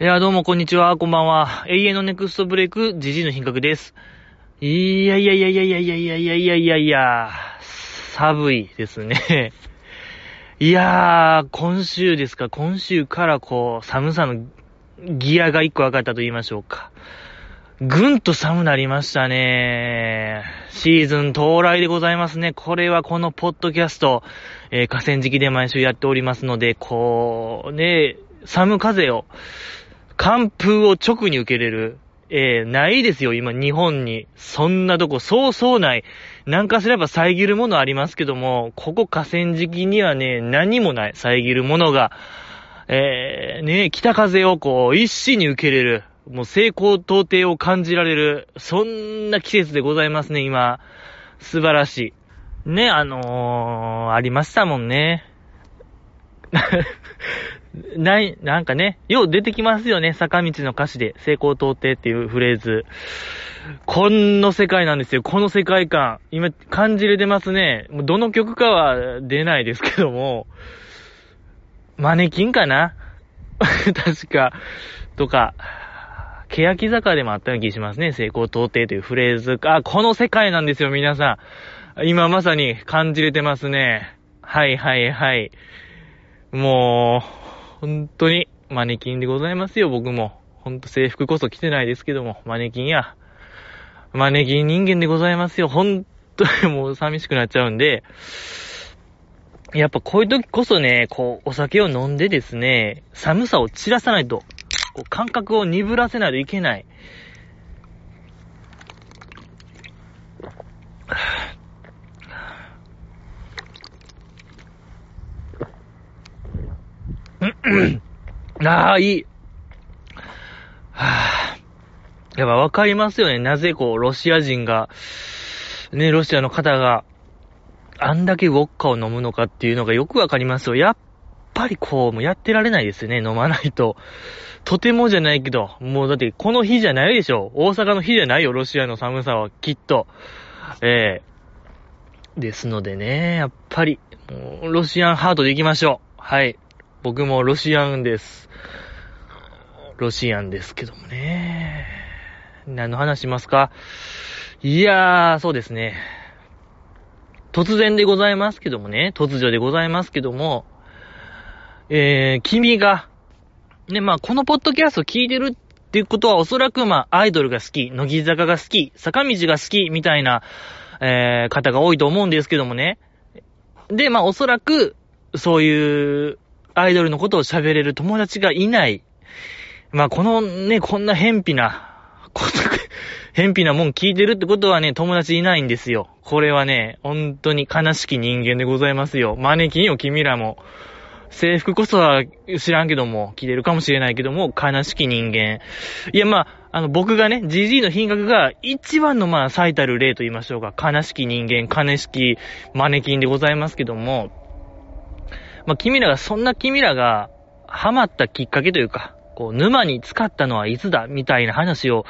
いや、どうもこんにちは、こんばんは。永遠のネクストブレイク、ジジイの品格です。いやいやいやいやいやいやいやいやいやいやいや、寒いですね。いやー、今週ですか、今週からこう、寒さのギアが一個上がったと言いましょうか。ぐんと寒なりましたね。シーズン到来でございますね。これはこのポッドキャスト、えー、河川敷で毎週やっておりますので、こう、ね、寒風を、寒風を直に受けれる、えー、ないですよ、今、日本に。そんなとこ、そうそうない。なんかすれば遮るものありますけども、ここ河川敷にはね、何もない、遮るものが。えー、ね、北風をこう、一心に受けれる。もう成功到底を感じられる。そんな季節でございますね、今。素晴らしい。ね、あのー、ありましたもんね。ない、なんかね、よう出てきますよね。坂道の歌詞で、成功到底っていうフレーズ。この世界なんですよ。この世界観。今、感じれてますね。どの曲かは出ないですけども、マネキンかな？確か、とか、欅坂でもあったような気しますね。成功到底というフレーズ。あ、この世界なんですよ、皆さん。今まさに感じれてますね。はいはいはい。もう、本当に、マネキンでございますよ、僕も。ほんと制服こそ着てないですけども、マネキンや。マネキン人間でございますよ。本当にもう寂しくなっちゃうんで、やっぱこういう時こそね、こう、お酒を飲んでですね、寒さを散らさないと、こう感覚を鈍らせないといけない。ああ、いい。はぁ、やっぱわかりますよね。なぜこう、ロシア人が、ね、ロシアの方が、あんだけウォッカを飲むのかっていうのがよくわかりますよ。やっぱりこう、もうやってられないですよね、飲まないと。とてもじゃないけど、もうだってこの日じゃないでしょ。大阪の日じゃないよ、ロシアの寒さは、きっと。ええー、ですのでね、やっぱり、もう、ロシアンハートで行きましょう。はい。僕もロシアンです。ロシアンですけどもね。何の話しますか？いやー、そうですね。突然でございますけどもね、突如でございますけども、えー、君が、ね、まあ、このポッドキャスト聞いてるっていうことはおそらくまあ、アイドルが好き、乃木坂が好き、坂道が好き、みたいな、えー、方が多いと思うんですけどもね。で、まあ、おそらく、そういうアイドルのことを喋れる友達がいない。まあ、このね、こんな偏僻な、こと、偏僻なもん聞いてるってことはね、友達いないんですよ。これはね、本当に悲しき人間でございますよ。招きよ、君らも。制服こそは知らんけども、着てるかもしれないけども、悲しき人間。いや、まあ、あの、僕がね、GG の品格が一番のまあ、最たる例と言いましょうか。悲しき人間、悲しきマネキンでございますけども、まあ、君らが、そんな君らが、ハマったきっかけというか、こう、沼に使ったのはいつだ、みたいな話を、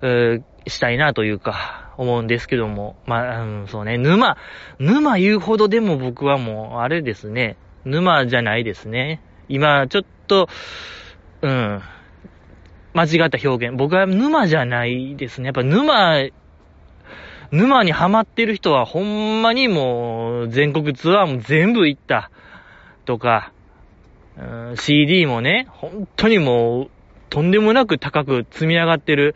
えー、したいなというか、思うんですけども。まあ、うん、そうね、沼、沼言うほどでも僕はもう、あれですね、沼じゃないですね。今、ちょっと、うん、間違った表現。僕は沼じゃないですね。やっぱ沼、沼にハマってる人はほんまにもう全国ツアーも全部行った。とか、CD もね、本当にもう、とんでもなく高く積み上がってる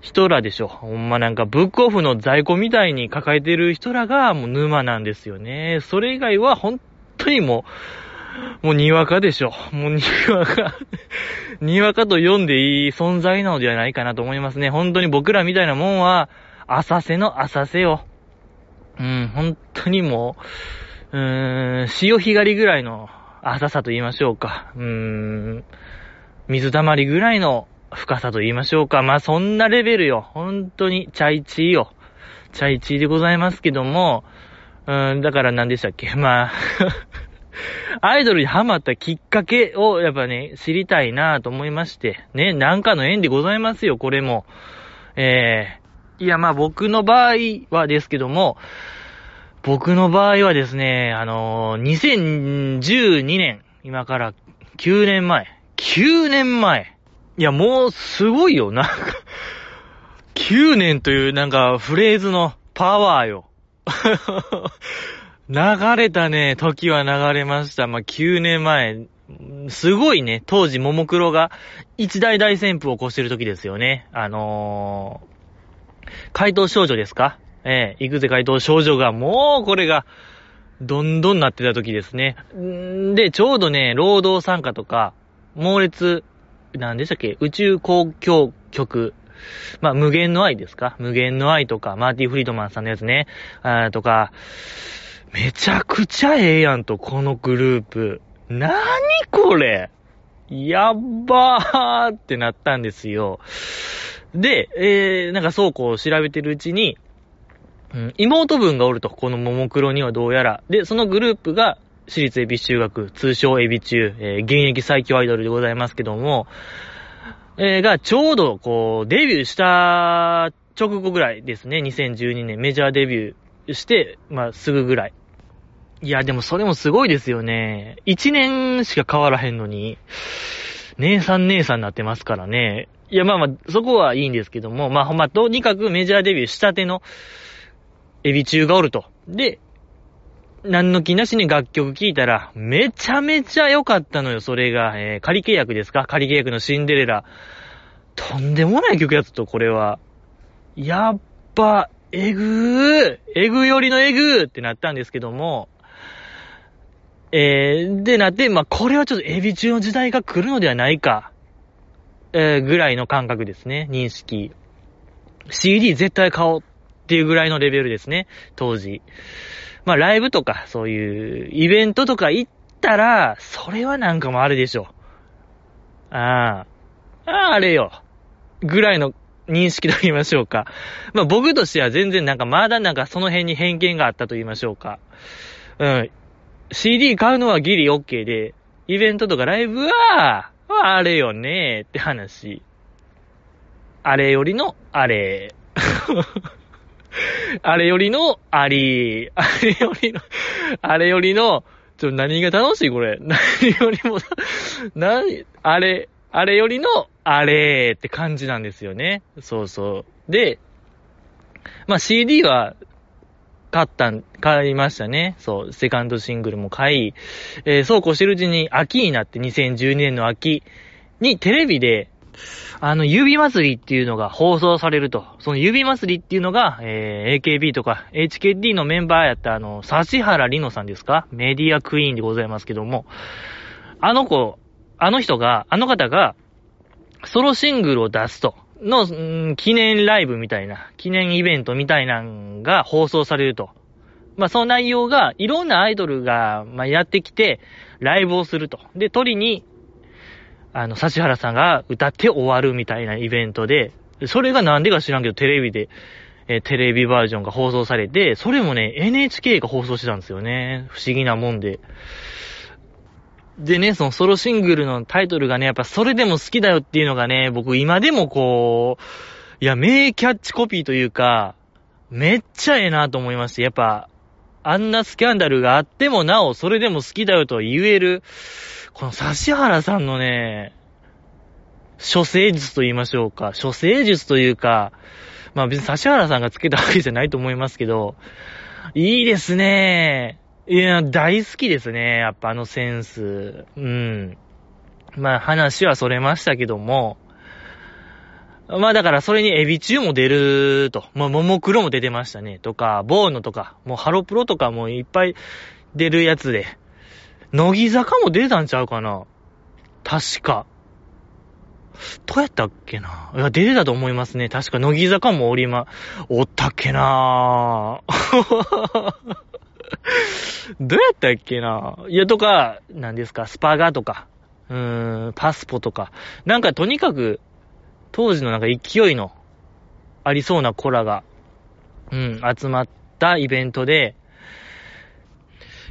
人らでしょ。ほんまなんかブックオフの在庫みたいに抱えてる人らがもう沼なんですよね。それ以外は本当にもう、もうにわかでしょ。もうにわか にわかと読んでいい存在なのではないかなと思いますね。本当に僕らみたいなもんは、浅瀬の浅瀬よ。うん、本当にもう、うーん、潮干狩りぐらいの浅さと言いましょうか。うーん、水溜まりぐらいの深さと言いましょうか。まあ、そんなレベルよ。本当に、チャイチーよ。チャイチーでございますけども、うーん、だから何でしたっけまあ アイドルにハマったきっかけをやっぱね、知りたいなと思いまして。ね、なんかの縁でございますよ、これも。えー、いや、まあ僕の場合はですけども、僕の場合はですね、あのー、2012年、今から9年前、9年前、いや、もう、すごいよ。なんか、9年というなんか、フレーズのパワーよ。流れたね、時は流れました。まあ、9年前。すごいね、当時、ももクロが一大大旋風を起こしてる時ですよね。あのー、怪盗少女ですかえー、行くぜ怪盗少女が、もうこれが、どんどんなってた時ですね。んで、ちょうどね、労働参加とか、猛烈、なんでしたっけ宇宙公共曲。まあ、無限の愛ですか？無限の愛とか、マーティ・フリードマンさんのやつね。あとか、めちゃくちゃええやんと、このグループ。なにこれ？やっばーってなったんですよ。で、えー、なんかそうこう調べてるうちに、うん、妹分がおると、このももクロにはどうやら。で、そのグループが、私立エビ中学、通称エビ中、えー、現役最強アイドルでございますけども、えー、が、ちょうど、こう、デビューした直後ぐらいですね。2012年、メジャーデビューして、まあ、すぐぐらい。いや、でもそれもすごいですよね。一年しか変わらへんのに、姉さん姉さんになってますからね。いや、まあまあ、そこはいいんですけども、まあほんま、とにかくメジャーデビューしたてのエビ中がおると。で、何の気なしに楽曲聴いたら、めちゃめちゃ良かったのよ、それが。えー、仮契約ですか？仮契約のシンデレラ。とんでもない曲やつと、これは。やっぱ、えぐー、えぐよりのえぐーってなったんですけども、えー、でなって、まあ、これはちょっとエビ中の時代が来るのではないか、えー、ぐらいの感覚ですね、認識。CD 絶対買おうっていうぐらいのレベルですね、当時。まあ、ライブとか、そういうイベントとか行ったら、それはなんかもあるでしょ。ああ、ああ、あれよ。ぐらいの認識と言いましょうか。まあ僕としては全然なんかまだなんかその辺に偏見があったと言いましょうか。うん。CD 買うのはギリ OK で、イベントとかライブは、あれよねって話。あれよりの、あれ。あれよりの、あり。あれよりの、あれよりの、ちょ、何が楽しいこれ？何よりも、何、あれ、あれよりの、あれって感じなんですよね。そうそう。で、まあ CD は買ったん、買いましたね。そう、セカンドシングルも買い、えー、そうこうしてるうちに秋になって2012年の秋にテレビで、あの、指祭りっていうのが放送されると。その指祭りっていうのが、えー、AKB とか HKD のメンバーやったあの、指原里乃さんですか？メディアクイーンでございますけども、あの子、あの人が、あの方が、ソロシングルを出すと。の、記念ライブみたいな、記念イベントみたいなんが放送されると。まあ、その内容が、いろんなアイドルが、まあ、やってきて、ライブをすると。で、鳥に、あの、指原さんが歌って終わるみたいなイベントで、それがなんでか知らんけど、テレビで、え、テレビバージョンが放送されて、それもね、NHK が放送してたんですよね。不思議なもんで。でね、そのソロシングルのタイトルがね、やっぱそれでも好きだよっていうのがね、僕今でもこう、いや、名キャッチコピーというか、めっちゃええなと思いまして、やっぱ、あんなスキャンダルがあってもなお、それでも好きだよと言える、この指原さんのね、処世術と言いましょうか。処世術というか、まあ別に指原さんがつけたわけじゃないと思いますけど、いいですね。いや、大好きですね。やっぱあのセンス。うん。まあ話はそれましたけども、まあだからそれにエビ中も出ると。まあももクロも出てましたね。とか、ボーノとか、もうハロプロとかもいっぱい出るやつで。乃木坂も出たんちゃうかな？確か。どうやったっけな？いや、出てたと思いますね。確か乃木坂もおりま、おったっけな？どうやったっけな？いや、とか、何ですか、スパガとか、うーん、パスポとか、なんかとにかく、当時のなんか勢いのありそうな子らが、うん、集まったイベントで、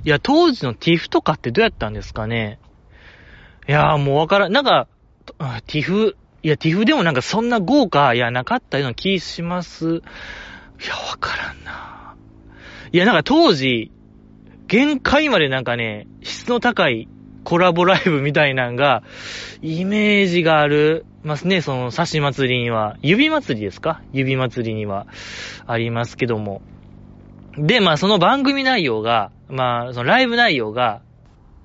いや、当時のティフとかってどうやったんですかね？いやーもうわからん、なんか、ティフ、いや、ティフでもなんかそんな豪華、いや、なかったような気します。いや、わからんな。いや、なんか当時、限界までなんかね、質の高いコラボライブみたいなんが、イメージがある。ますね。その、刺し祭りには、指祭りですか？指祭りにはありますけども。で、まあその番組内容が、まあそのライブ内容が、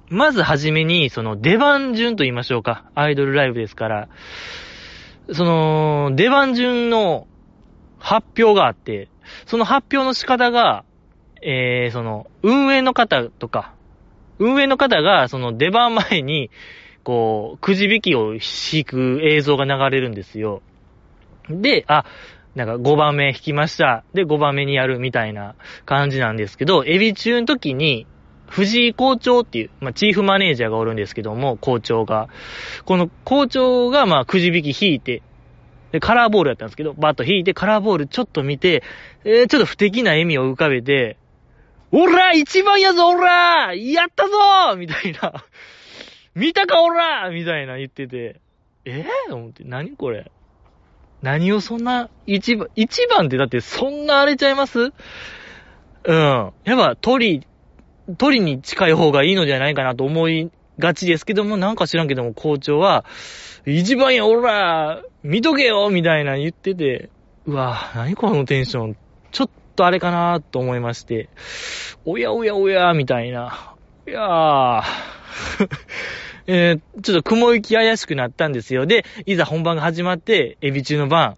まずはじめに、その出番順と言いましょうか。アイドルライブですから、その、出番順の発表があって、その発表の仕方が、えー、その、運営の方とか、運営の方が、その出番前に、こう、くじ引きを引く映像が流れるんですよ。で、あ、なんか5番目引きました。で、5番目にやるみたいな感じなんですけど、エビ中の時に、藤井校長っていう、まあ、チーフマネージャーがおるんですけども、校長が。この校長が、まあ、くじ引き引いて、で、カラーボールやったんですけど、バッと引いて、カラーボールちょっと見て、えー、ちょっと不敵な笑みを浮かべて、おら一番やぞおらやったぞ!みたいな。見たかおらみたいな言ってて、えー、と思って、何これ？何をそんな、一番、一番ってだってそんな荒れちゃいます？うん。やっぱ鳥、鳥に近い方がいいのじゃないかなと思いがちですけども、なんか知らんけども校長は、一番やおら見とけよみたいな言ってて、うわ、何このテンション。ちょっとあれかなと思いまして、おやおやおや、みたいな。いやー。えー、ちょっと雲行き怪しくなったんですよ。で、いざ本番が始まって、エビ中の番、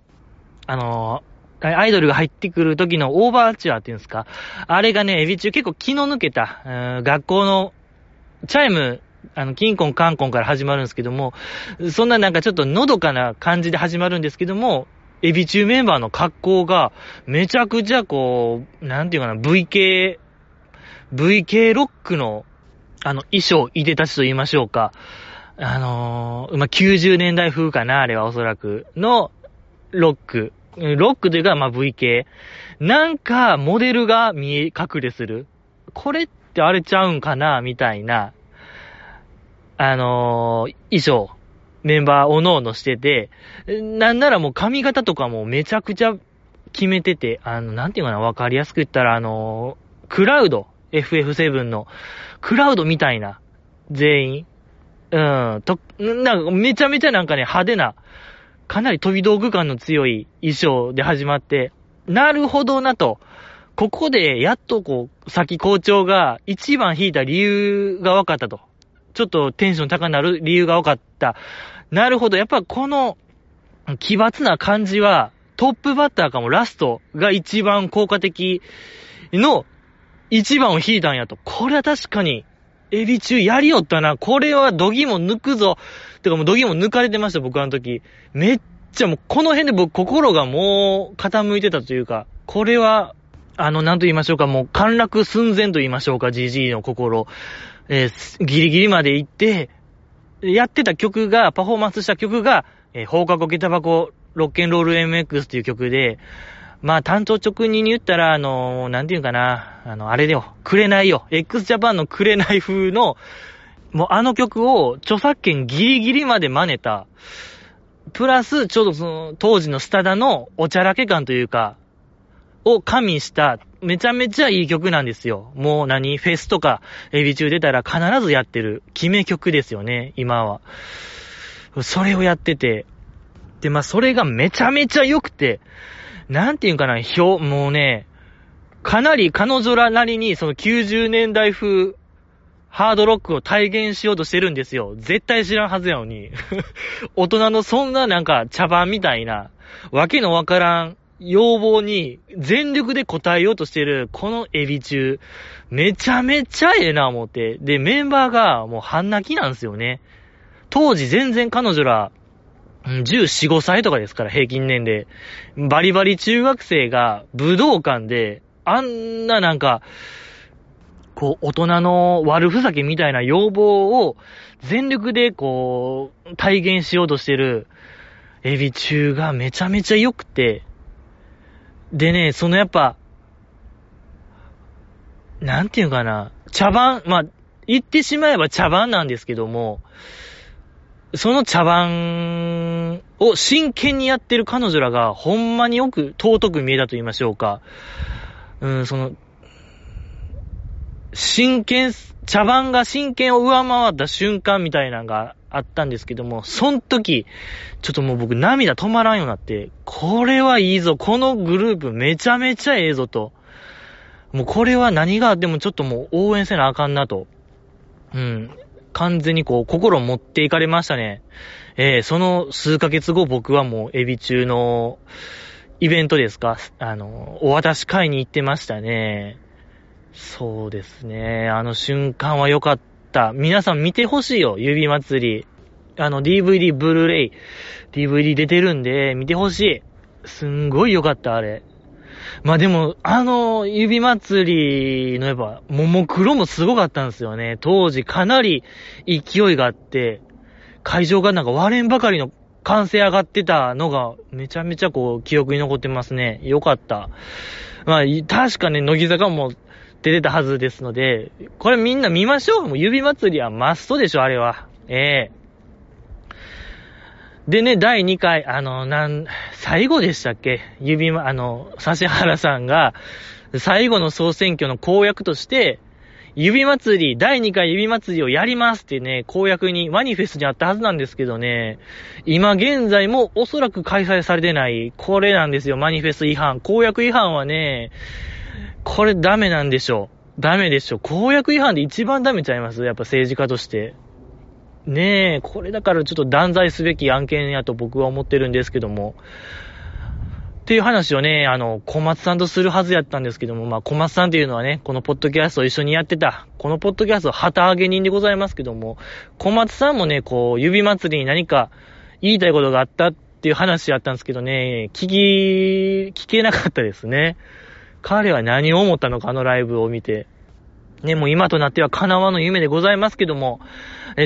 あのー、アイドルが入ってくる時のオーバーチュアっていうんですか？あれがね、エビ中結構気の抜けた、学校のチャイムあの、キンコンカンコンから始まるんですけども、そんななんかちょっとのどかな感じで始まるんですけども、エビ中メンバーの格好が、めちゃくちゃこう、なんていうかな、V 系、V 系ロックの、あの、衣装、いでたちと言いましょうか。あのー、まあ、90年代風かな、あれはおそらく、の、ロック。ロックというか、まあ、V 系。なんか、モデルが見え、隠れする。これってあれちゃうんかな、みたいな。あのー、衣装、メンバーおのおのしてて、なんならもう髪型とかもめちゃくちゃ決めてて、あの、なんていうかな、わかりやすく言ったら、あのー、クラウド、FF7 の、クラウドみたいな、全員。うん、と、なんかめちゃめちゃなんかね、派手な、かなり飛び道具感の強い衣装で始まって、なるほどなと。ここで、やっとこう、先校長が一番引いた理由が分かったと。ちょっとテンション高なる理由が分かった。なるほど。やっぱこの、奇抜な感じは、トップバッターかもラストが一番効果的の一番を引いたんやと。これは確かに、エビ中やりよったな。これはドギも抜くぞ。てかもうドギも抜かれてました、僕あの時。めっちゃもうこの辺で僕心がもう傾いてたというか、これは、あの、なんと言いましょうか、もう陥落寸前と言いましょうか、GG の心。えー、ギリギリまで行って、やってた曲が、パフォーマンスした曲が、えー、放課後下駄箱ロッケンロール MX っていう曲で、まあ、担当直入に言ったら、あのー、なんていうかな、あの、あれだよ、くれないよ。x ジャパンのくれない風の、もうあの曲を著作権ギリギリまで真似た、プラス、ちょうどその、当時のスタダのおちゃらけ感というか、を加味した、めちゃめちゃいい曲なんですよ。もう何フェスとか、エビ中出たら必ずやってる、決め曲ですよね、今は。それをやってて。で、まあ、それがめちゃめちゃ良くて、なんていうんかな、表、もうね、かなり彼女らなりにその90年代風、ハードロックを体現しようとしてるんですよ。絶対知らんはずやのに。大人のそんななんか茶番みたいな、わけのわからん要望に全力で応えようとしてるこのエビ中、めちゃめちゃええな思って。で、メンバーがもう半泣きなんですよね。当時全然彼女ら、14、5歳とかですから、平均年齢。バリバリ中学生が武道館で、あんななんか、こう、大人の悪ふざけみたいな要望を全力でこう、体現しようとしてるエビ中がめちゃめちゃ良くて、でね、そのやっぱ、なんていうかな、茶番、まあ、言ってしまえば茶番なんですけども、その茶番を真剣にやってる彼女らがほんまによく尊く見えたと言いましょうか。うん、その、真剣、茶番が真剣を上回った瞬間みたいなのがあったんですけども、その時、ちょっともう僕涙止まらんようになって、これはいいぞ、このグループめちゃめちゃええぞと。もうこれは何があってもちょっともう応援せなあかんなと。うん。完全にこう、心持っていかれましたね。えー、その数ヶ月後僕はもうエビ中のイベントですか？あの、お渡し会に行ってましたね。そうですね。あの瞬間は良かった。皆さん見てほしいよ、指祭り。あの、DVD、ブルーレイ、DVD 出てるんで、見てほしい。すんごい良かった、あれ。まあでも、あの、指祭りのやっぱ、ももクロもすごかったんですよね。当時かなり勢いがあって、会場がなんか割れんばかりの歓声上がってたのが、めちゃめちゃこう、記憶に残ってますね。よかった。まあ、確かね、乃木坂も出てたはずですので、これみんな見ましょう。もう指祭りはマストでしょ、あれは。ええでね、第2回、あの、なん、最後でしたっけ？指、あの、指原さんが、最後の総選挙の公約として、指祭り、第2回指祭りをやりますってね、公約に、マニフェストにあったはずなんですけどね、今現在もおそらく開催されてない、これなんですよ、マニフェスト違反。公約違反はね、これダメなんでしょう。ダメでしょ。公約違反で一番ダメちゃいます？やっぱ政治家として。ねえ、これだからちょっと断罪すべき案件やと僕は思ってるんですけども。っていう話をね、あの、小松さんとするはずやったんですけども、まあ、小松さんっていうのはね、このポッドキャストを一緒にやってた、このポッドキャスト旗揚げ人でございますけども、小松さんもね、こう、指祭りに何か言いたいことがあったっていう話やったんですけどね、聞き、聞けなかったですね。彼は何を思ったのか、あのライブを見て。ね、もう今となっては叶わぬ夢でございますけども、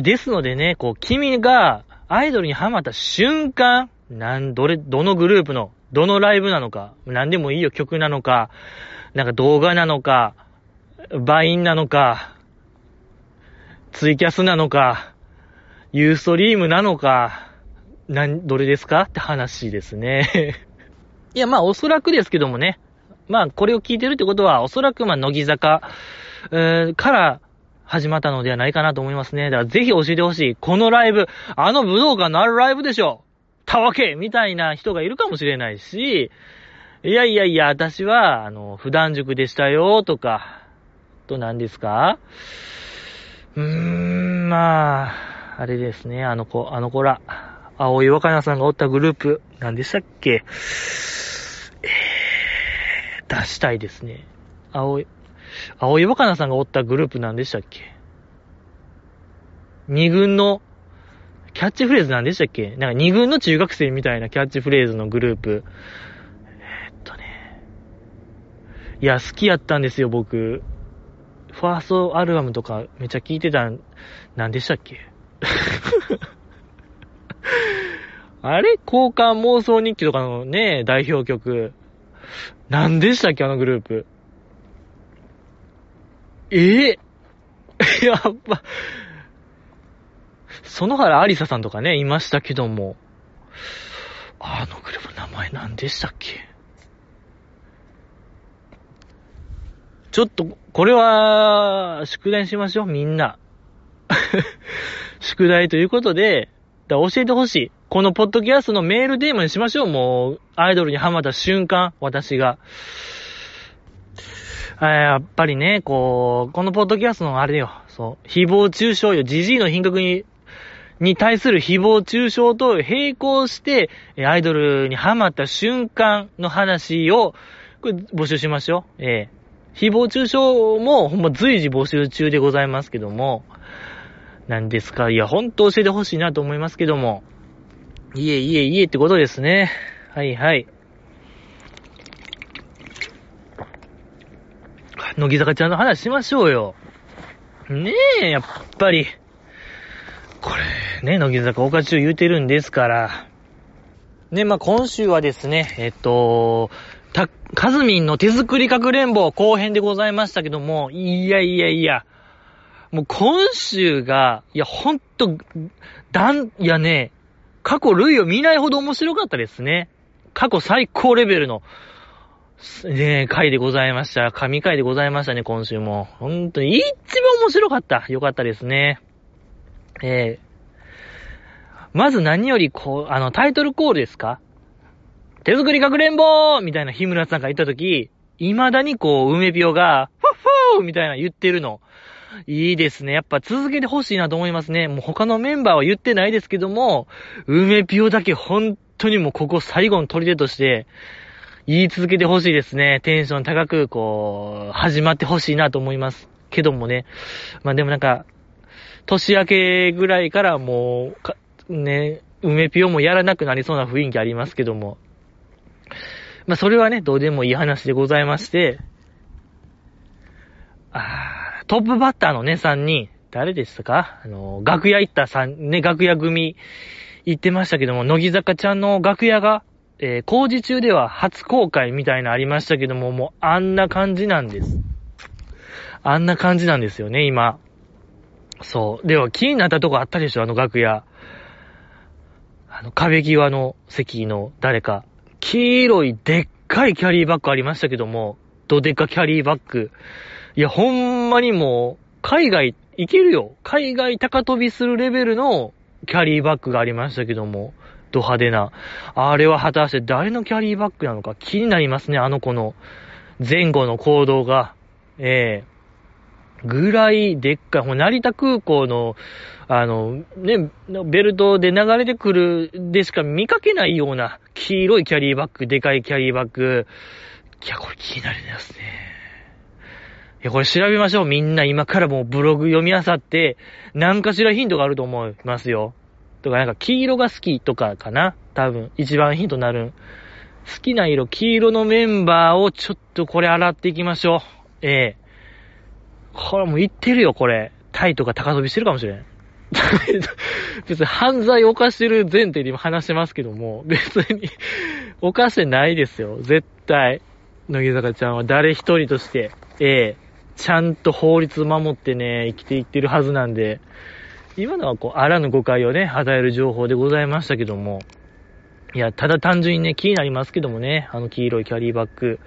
ですのでね、こう、君がアイドルにハマった瞬間、なん、どれ、どのグループの、どのライブなのか、なんでもいいよ、曲なのか、なんか動画なのか、バインなのか、ツイキャスなのか、ユーストリームなのか、なん、どれですか？って話ですね。いや、まあ、おそらくですけどもね。まあ、これを聞いてるってことは、おそらく、まあ、乃木坂、えー、から始まったのではないかなと思いますね。だからぜひ教えてほしい。このライブ、あの武道館のあるライブでしょたわけみたいな人がいるかもしれないし、いやいやいや、私は、あの、普段塾でしたよ、とか、と何ですか？うーん、まあ、あれですね、あの子、あの子ら、青井若菜さんがおったグループ、何でしたっけ？えー、出したいですね。青い、青井若菜さんがおったグループ何でしたっけ？二軍の、キャッチフレーズ何でしたっけ？なんか二軍の中学生みたいなキャッチフレーズのグループ。えー、っとね。いや、好きやったんですよ、僕。ファーストアルバムとかめっちゃ聴いてたん、何でしたっけ？あれ？交換妄想日記とかのね、代表曲。何でしたっけあのグループ。ええー、やっぱ、園原ありささんとかね、いましたけども、あのグループ名前何でしたっけ？ちょっと、これは、宿題しましょう、みんな。宿題ということで、だ教えてほしい。このポッドキャストのメールテーマにしましょう、もう、アイドルにハマった瞬間、私が。やっぱりね、こう、このポッドキャストのあれよ、そう、誹謗中傷よ、じじいの品格に、に対する誹謗中傷と並行して、アイドルにハマった瞬間の話を、これ募集しましょう。ええ誹謗中傷もほんま随時募集中でございますけども、何ですかいや、ほんと教えてほしいなと思いますけども。いえいえいえってことですね。はいはい。乃木坂ちゃんの話しましょうよ。ねえ、やっぱり。これ、ね、乃木坂岡中言うてるんですから。ね、まあ、今週はですね、えっと、た、カズミンの手作りかくれんぼ後編でございましたけども、いやいやいや、もう今週が、いや、ほんと、だん、いやね、過去類を見ないほど面白かったですね。過去最高レベルのねえ、回でございました。神回でございましたね、今週も。本当に、一番面白かった。よかったですね。ええまず何よりこう、あの、タイトルコールですか？手作りかくれんぼーみたいな日村さんが言ったとき、未だにこう、梅ぴょが、ファッフォーみたいな言ってるの。いいですね。やっぱ続けてほしいなと思いますね。もう他のメンバーは言ってないですけども、梅ぴょだけ本当にもうここ最後の取り手として、言い続けてほしいですね。テンション高く、こう、始まってほしいなと思います。けどもね。まあでもなんか、年明けぐらいからもう、ね、梅ぴょもやらなくなりそうな雰囲気ありますけども。まあそれはね、どうでもいい話でございまして、あトップバッターのね、3人、誰でしたか？あの、楽屋行った3、ね、楽屋組行ってましたけども、乃木坂ちゃんの楽屋が、えー、工事中では初公開みたいなありましたけども、もうあんな感じなんです。あんな感じなんですよね、今。そう。では、気になったとこあったでしょ、あの楽屋。あの、壁際の席の誰か。黄色いでっかいキャリーバッグありましたけども、どでかキャリーバッグ。いや、ほんまにもう、海外行けるよ。海外高飛びするレベルのキャリーバッグがありましたけども、ド派手な。あれは果たして誰のキャリーバッグなのか気になりますね、あの子の前後の行動が。ええぐらいでっかい、成田空港の、あの、ね、ベルトで流れてくるでしか見かけないような黄色いキャリーバッグ、でかいキャリーバッグ。いや、これ気になりますね。いや、これ調べましょう。みんな今からもうブログ読み漁って、何かしらヒントがあると思いますよ。とか、なんか黄色が好きとかかな？多分、一番ヒントになる。好きな色、黄色のメンバーをちょっとこれ洗っていきましょう。ええこれもう言ってるよ、これ。タイとか高飛びしてるかもしれん。別に犯罪犯してる前提で今話してますけども、別に 犯してないですよ。絶対。乃木坂ちゃんは誰一人として、ええちゃんと法律守ってね、生きていってるはずなんで、今のはこう、あらぬ誤解をね、与える情報でございましたけども、いや、ただ単純にね、気になりますけどもね、あの黄色いキャリーバッグ。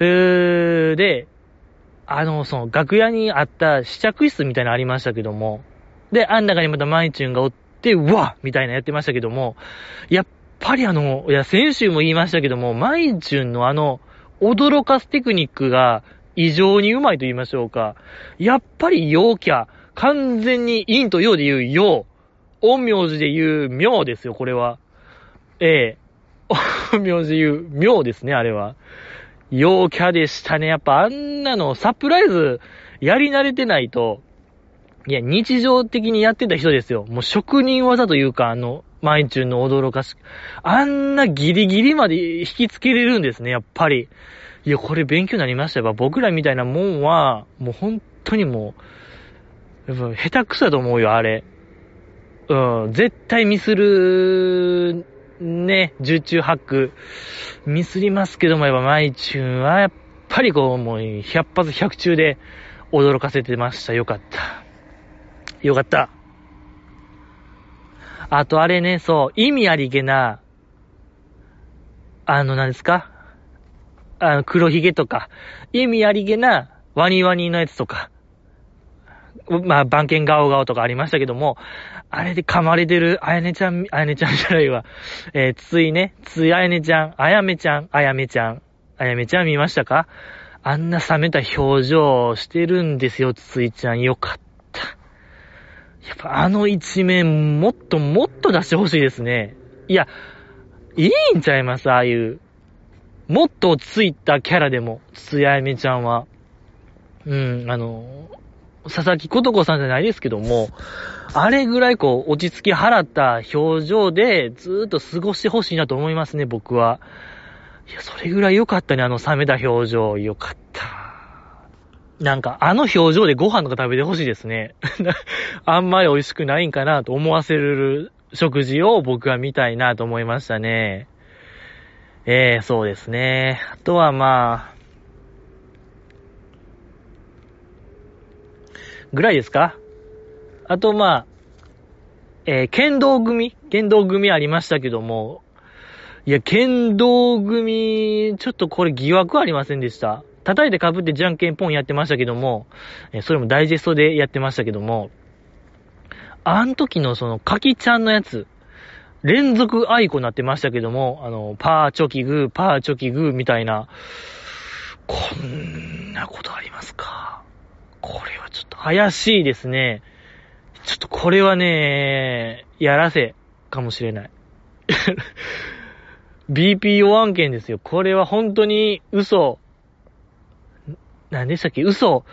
えー、で、あの、その、楽屋にあった試着室みたいなのありましたけども、で、あん中にまたマイチュンがおって、うわみたいなやってましたけども、やっぱりあの、いや、先週も言いましたけども、マイチュンのあの、驚かすテクニックが異常にうまいと言いましょうか。やっぱり陽キャ、完全に陰と陽で言う陽、陰陽字で言う妙ですよ、これは。ええ。陰陽字で言う妙ですね、あれは。陽キャでしたね。やっぱあんなのサプライズやり慣れてないと、いや、日常的にやってた人ですよ。もう職人技というか、あの、マイチューンの驚かし、あんなギリギリまで引きつけれるんですね、やっぱり。いや、これ勉強になりましたよ。僕らみたいなもんは、もう本当にもう、やっぱ下手くそだと思うよ、あれ。うん、絶対ミスるね、十中八九、ミスりますけども、やっぱマイチューンは、やっぱりこう、もう、百発百中で驚かせてました。よかった。よかった。あとあれね、そう、意味ありげな、あの、何ですか？あの、黒ひげとか、意味ありげな、ワニワニのやつとか、まあ、番犬ガオガオとかありましたけども、あれで噛まれてる、あやねちゃん、あやねちゃんじゃないわ。えー、ついね、ついあやねちゃん、あやめちゃん、あやめちゃん、あやめちゃん見ましたか？あんな冷めた表情してるんですよ、ついちゃん。よかった。やっぱあの一面、もっともっと出してほしいですね。いや、いいんちゃいます？ああいう。もっとついたキャラでも、つやめちゃんは。うん、あの、佐々木ことこさんじゃないですけども、あれぐらいこう、落ち着き払った表情で、ずーっと過ごしてほしいなと思いますね、僕は。いや、それぐらい良かったね、あの冷めた表情。良かった。なんか、あの表情でご飯とか食べてほしいですね。あんまり美味しくないんかなと思わせる食事を僕は見たいなと思いましたね。ええー、そうですね。あとはまあ、ぐらいですか？あと、まあ、えー、剣道組？剣道組ありましたけども、いや、剣道組、ちょっとこれ疑惑ありませんでした。叩いて被ってじゃんけんポンやってましたけども、え、それもダイジェストでやってましたけども、あん時のその、かきちゃんのやつ、連続あいこになってましたけども、あの、パーチョキグー、パーチョキグーみたいな、こんなことありますか？これはちょっと怪しいですね。ちょっとこれはね、やらせかもしれない。BPO 案件ですよ。これは本当に嘘。何でしたっけ？嘘。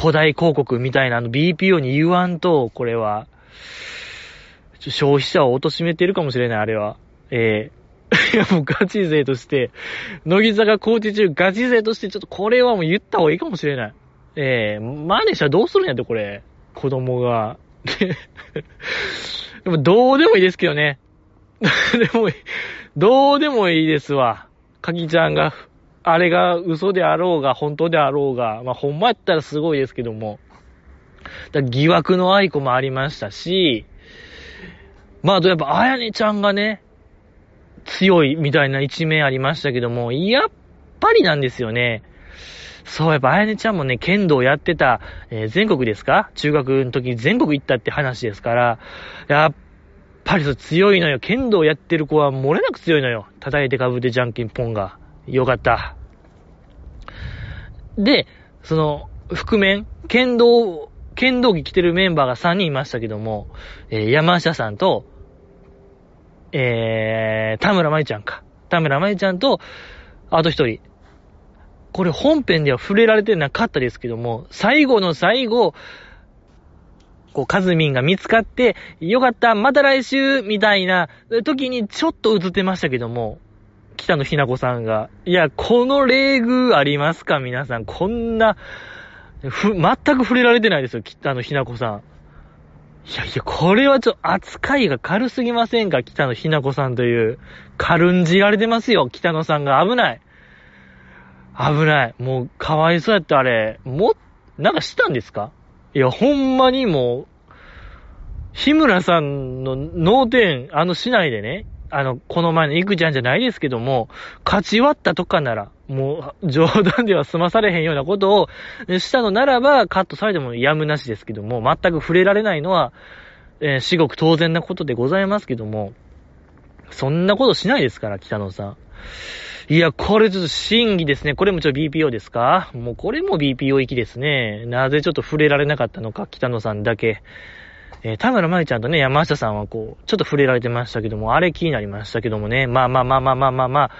古代広告みたいなあの BPO に言わんと、これは。消費者を貶めてるかもしれない、あれは。ええ、いや、もうガチ勢として、乃木坂工事中ガチ勢として、ちょっとこれはもう言った方がいいかもしれない。ええー、マネしたらどうするんやって、これ。子供が。でも、どうでもいいですけどね。でも。どうでもいいですわ。かきちゃんが、あれが嘘であろうが、本当であろうが、まあ、ほんまやったらすごいですけども。だ疑惑の愛子もありましたし、まあ、あとやっぱ、あやねちゃんがね、強いみたいな一面ありましたけども、やっぱりなんですよね。そう、やっぱ、あやねちゃんもね、剣道やってた、えー、全国ですか？中学の時に全国行ったって話ですから、やっぱりそう強いのよ。剣道やってる子は漏れなく強いのよ。叩いてかぶってじゃんけんぽんが。よかった。で、その、覆面、剣道、剣道着着てるメンバーが3人いましたけども、えー、山下さんと、えー、田村舞ちゃんか。田村舞ちゃんと、あと一人。これ本編では触れられてなかったですけども、最後の最後、こう、カズミンが見つかって、よかった、また来週みたいな時にちょっと映ってましたけども、北野ひな子さんが。いや、この礼遇ありますか？皆さん。こんな、ふ、全く触れられてないですよ、北野ひな子さん。いやいや、これはちょっと扱いが軽すぎませんか？北野ひな子さんという。軽んじられてますよ、北野さんが。危ない。危ない。もう、かわいそうやったあれ。も、なんかしたんですか？いや、ほんまにもう、日村さんの脳天、あの市内でね、あの、この前のいくちゃんじゃないですけども、勝ち割ったとかなら、もう、冗談では済まされへんようなことをしたのならば、カットされてもやむなしですけども、全く触れられないのは、えー、至極当然なことでございますけども、そんなことしないですから、北野さん。いや、これちょっと審議ですね。これもちょっと BPO ですか？もうこれも BPO 行きですね。なぜちょっと触れられなかったのか、北野さんだけ。えー、田村舞ちゃんとね、山下さんはこう、ちょっと触れられてましたけども、あれ気になりましたけどもね。まあまあまあまあまあまあまあ、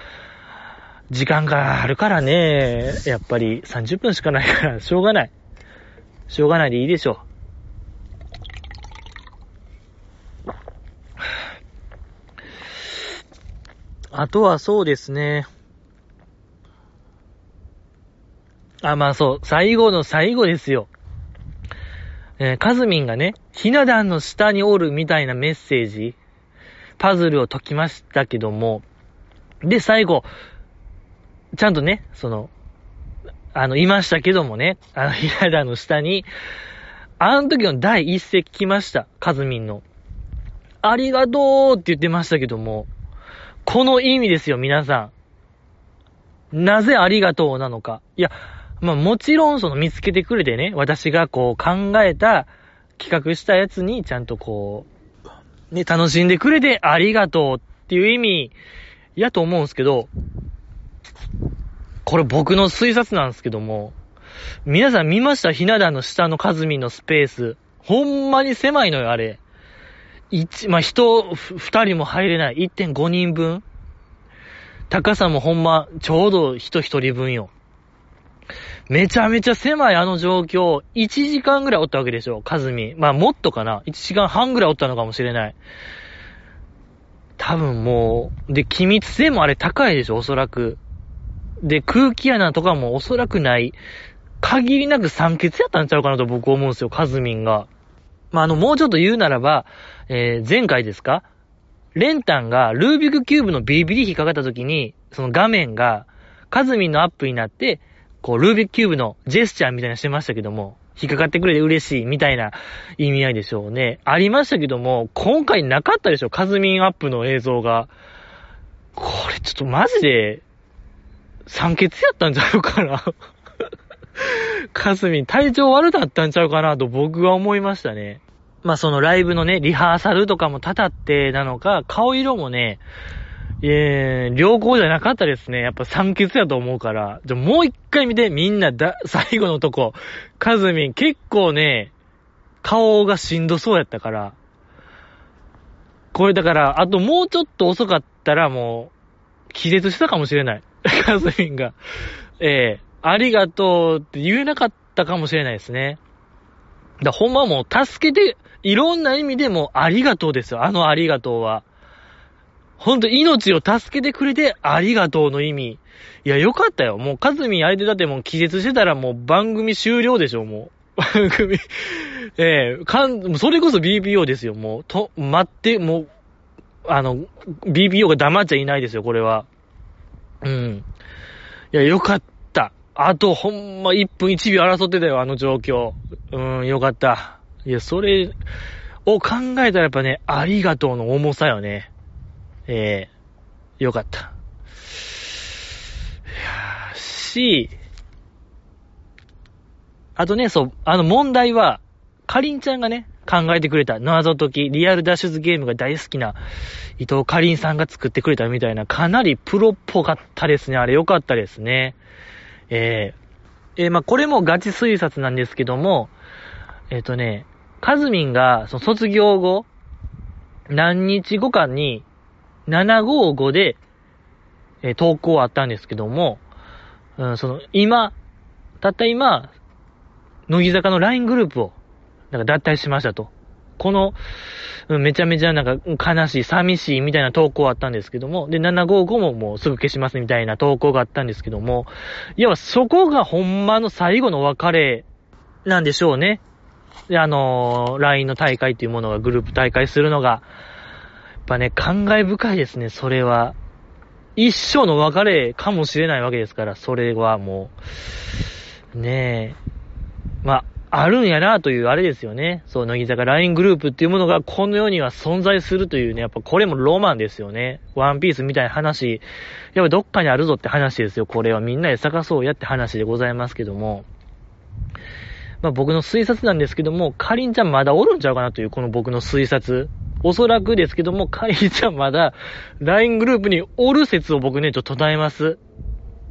時間があるからね、やっぱり30分しかないから、しょうがない。しょうがないでいいでしょう。あとはそうですね。あ、まあそう、最後の最後ですよ。えー、カズミンがね、ひな壇の下におるみたいなメッセージ、パズルを解きましたけども、で、最後、ちゃんとね、その、あの、いましたけどもね、あの、ひな壇の下に、あの時の第一声聞きました、カズミンの。ありがとうって言ってましたけども、この意味ですよ、皆さん。なぜありがとうなのか。いや、まあもちろんその見つけてくれてね、私がこう考えた、企画したやつにちゃんとこう、ね、楽しんでくれてありがとうっていう意味やと思うんすけど、これ僕の推察なんですけども、皆さん見ました？ひな壇の下のカズミのスペース。ほんまに狭いのよ、あれ。一、まあ、人、二人も入れない。1.5人分。高さもほんま、ちょうど人一人分よ。めちゃめちゃ狭いあの状況、1時間ぐらいおったわけでしょ、カズミ。まあもっとかな。1時間半ぐらいおったのかもしれない。多分もう、で、機密性もあれ高いでしょ、おそらく。で、空気穴とかもおそらくない。限りなく酸欠やったんちゃうかなと僕思うんですよ、カズミンが。まあ、あの、もうちょっと言うならば、えー、前回ですか？れんたんがルービックキューブのビリビリ引っかかった時に、その画面が、かずみんのアップになって、こう、ルービックキューブのジェスチャーみたいなしてましたけども、引っかかってくれて嬉しいみたいな意味合いでしょうね。ありましたけども、今回なかったでしょかずみんアップの映像が。これちょっとマジで、酸欠やったんちゃうかなかずみん体調悪かったんちゃうかなと僕は思いましたね。まあそのライブのね、リハーサルとかもたたってなのか、顔色もね、えー、良好じゃなかったですね。やっぱ酸欠やと思うから。じゃ、もう一回見て、みんなだ、最後のとこ。かずみん、結構ね、顔がしんどそうやったから。これだから、あともうちょっと遅かったらもう、気絶したかもしれない。かずみんが。ええ、ありがとうって言えなかったかもしれないですね。だほんまもう助けて、いろんな意味でもありがとうですよ。あのありがとうは。ほんと命を助けてくれてありがとうの意味。いや、よかったよ。もう、かずみ相手だってもう気絶してたらもう番組終了でしょ、もう。番組ええ、かん、それこそ BPO ですよ、もう。と、待って、もう、あの、BPO が黙っちゃいないですよ、これは。うん。いや、よかった。あと、ほんま1分1秒争ってたよ、あの状況。うん、よかった。いや、それを考えたらやっぱね、ありがとうの重さよね。ええー、よかった。いやし、あとね、そう、あの問題は、かりんちゃんがね、考えてくれた謎解き、リアル脱出ゲームが大好きな伊藤かりんさんが作ってくれたみたいな、かなりプロっぽかったですね。あれよかったですね。えー、えー、まあ、これもガチ推察なんですけども、えっ、ー、とね、かずみんが、その卒業後、何日後かに、755で、えー、投稿あったんですけども、うん、その、今、たった今、乃木坂の LINE グループをなんか脱退しましたと。この、めちゃめちゃなんか悲しい、寂しいみたいな投稿あったんですけども、で、755ももうすぐ消しますみたいな投稿があったんですけども、いや、そこがほんまの最後の別れなんでしょうね。で、あのー、LINE の大会っていうものがグループ大会するのが、やっぱね、感慨深いですね、それは。一生の別れかもしれないわけですから、それはもう、ねえ。まあ、あるんやなというあれですよね。そう、乃木坂 LINE グループっていうものがこの世には存在するというね、やっぱこれもロマンですよね。ワンピースみたいな話、やっぱどっかにあるぞって話ですよ。これはみんなで探そうやって話でございますけども。まあ僕の推察なんですけども、かりんちゃんまだおるんちゃうかなというこの僕の推察。おそらくですけども、かりんちゃんまだ LINE グループにおる説を僕ね、ちょっと唱えます。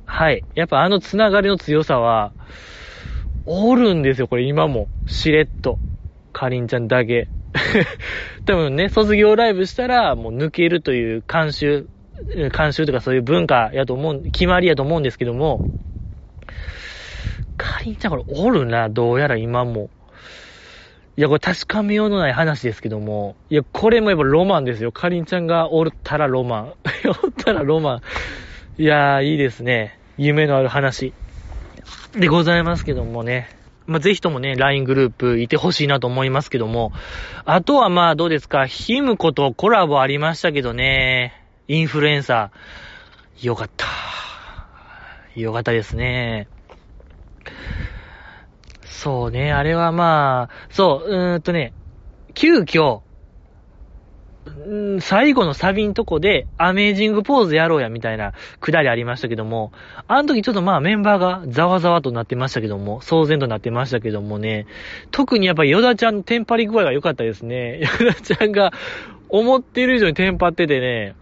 はい。やっぱあのつながりの強さは、おるんですよ、これ今も。しれっと。かりんちゃんだけ。多分ね、卒業ライブしたら、もう抜けるという慣習、慣習とかそういう文化やと思う、決まりやと思うんですけども、かりんちゃんこれおるな、どうやら今も。いや、これ確かめようのない話ですけども、いや、これもやっぱロマンですよ。かりんちゃんがおったらロマン。おったらロマン。いやー、いいですね。夢のある話。でございますけどもね。ま、ぜひともね、LINE グループいてほしいなと思いますけども。あとはまあどうですか、ヒムコとコラボありましたけどね。インフルエンサー。よかった。よかったですね。そうね、あれはまあ、そう、うーんとね、急遽、ん最後のサビんとこで、アメージングポーズやろうや、みたいな、くだりありましたけども、あの時ちょっとまあメンバーがざわざわとなってましたけども、騒然となってましたけどもね、特にやっぱりヨダちゃんのテンパり具合が良かったですね。ヨダちゃんが、思っている以上にテンパっててね、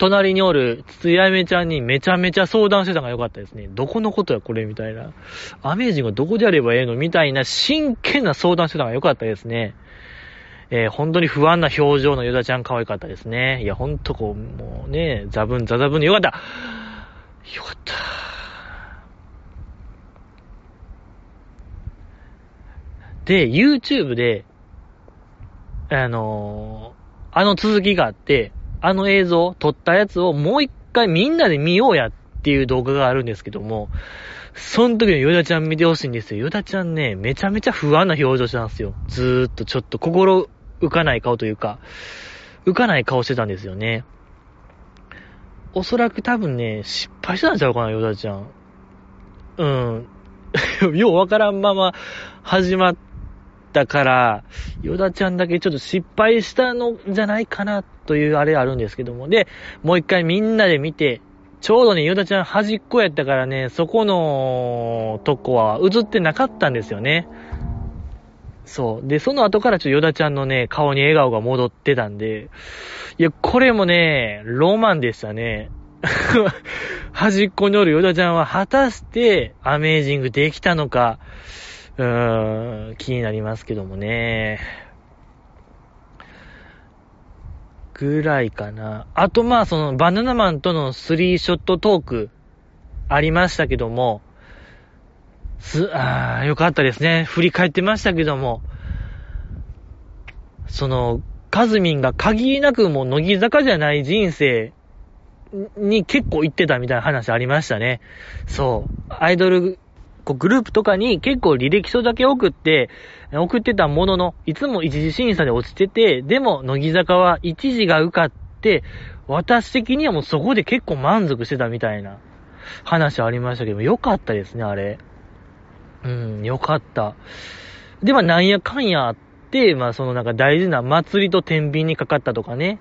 隣におる、つつやめちゃんにめちゃめちゃ相談してたのが良かったですね。どこのことやこれみたいな。アメージングはどこでやればええのみたいな真剣な相談してたのが良かったですね。えー、本当に不安な表情のヨダちゃん可愛かったですね。いや、ほんとこう、もうね、ザブンザザブンでよかったよかった。で、YouTube で、あのー、あの続きがあって、あの映像、撮ったやつをもう一回みんなで見ようやっていう動画があるんですけども、その時のヨダちゃん見てほしいんですよ。ヨダちゃんね、めちゃめちゃ不安な表情してたんですよ。ずーっとちょっと心浮かない顔というか、浮かない顔してたんですよね。おそらく多分ね、失敗したんちゃうかな、ヨダちゃん。うん。ようわからんまま始まったから、ヨダちゃんだけちょっと失敗したのじゃないかなというあれあるんですけども。で、もう一回みんなで見て、ちょうどね、ヨダちゃん端っこやったからね、そこのとこは映ってなかったんですよね。そう。で、その後からちょっとヨダちゃんのね、顔に笑顔が戻ってたんで、いや、これもね、ロマンでしたね。端っこにおるヨダちゃんは果たしてアメージングできたのか、うーん、気になりますけどもね。ぐらいかな。あとまあそのバナナマンとのスリーショットトークありましたけども、す、あー、よかったですね。振り返ってましたけども、その、カズミンが限りなくもう乃木坂じゃない人生に結構行ってたみたいな話ありましたね。そう。アイドルこうグループとかに結構履歴書だけ送って、送ってたものの、いつも一次審査で落ちてて、でも、乃木坂は一次が受かって、私的にはもうそこで結構満足してたみたいな話ありましたけど、よかったですね、あれ。うん、よかった。で、まあ、なんやかんやあって、まあ、そのなんか大事な祭りと天秤にかかったとかね。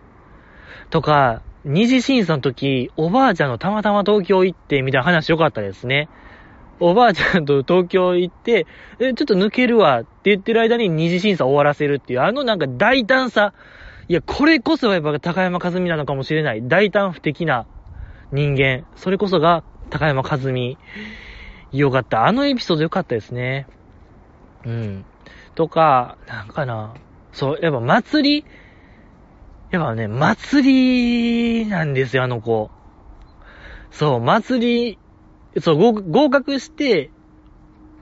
とか、二次審査の時、おばあちゃんのたまたま東京行って、みたいな話よかったですね。おばあちゃんと東京行って、え、ちょっと抜けるわって言ってる間に二次審査終わらせるっていう、あのなんか大胆さ。いや、これこそはやっぱ高山和美なのかもしれない。大胆不敵な人間。それこそが高山和美。よかった。あのエピソードよかったですね。うん。とか、なんかな。そう、やっぱ祭り、やっぱね、祭りなんですよ、あの子。そう、祭りそう、合格して、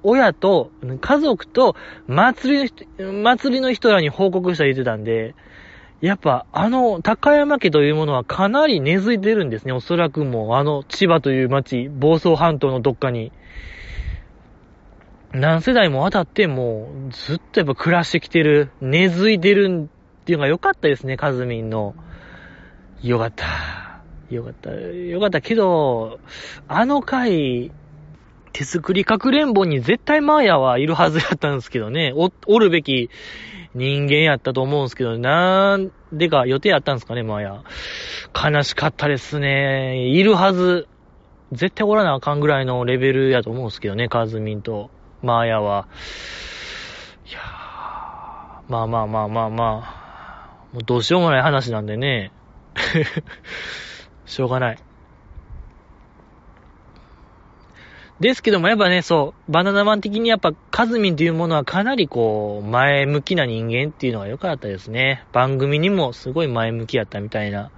親と、家族と、祭りの人、祭りの人らに報告した言ってたんで、やっぱ、あの、高山家というものはかなり根付いてるんですね。おそらくもう、あの、千葉という町、房総半島のどっかに。何世代も渡ってもう、ずっとやっぱ暮らしてきてる、根付いてるっていうのが良かったですね、カズミンの。よかった。よかった。よかったけど、あの回、手作りかくれんぼに絶対マーヤはいるはずやったんですけどね。お、おるべき人間やったと思うんすけど、なんでか予定やったんすかね、マーヤ。悲しかったですね。いるはず。絶対おらなあかんぐらいのレベルやと思うんすけどね、カズミンとマーヤは。いやー、まあまあまあまあまあ。もうどうしようもない話なんでね。しょうがない。ですけども、やっぱね、そう、バナナマン的にやっぱ、カズミンというものはかなりこう、前向きな人間っていうのが良かったですね。番組にもすごい前向きやったみたいな。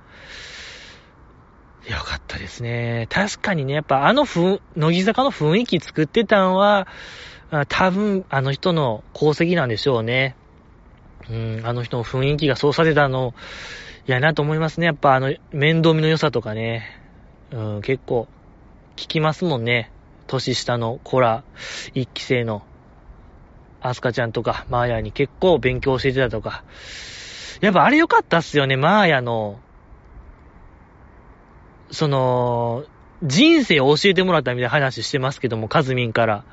よかったですね。確かにね、やっぱあのふ、乃木坂の雰囲気作ってたんは、多分あの人の功績なんでしょうね。うん、あの人の雰囲気がそうさせたの、やなと思いますね。やっぱあの、面倒見の良さとかね、うん、結構、聞きますもんね。年下の子ら、一期生の、アスカちゃんとか、マーヤに結構勉強してたとか。やっぱあれ良かったっすよね、マーヤの、その、人生を教えてもらったみたいな話してますけども、カズミンから。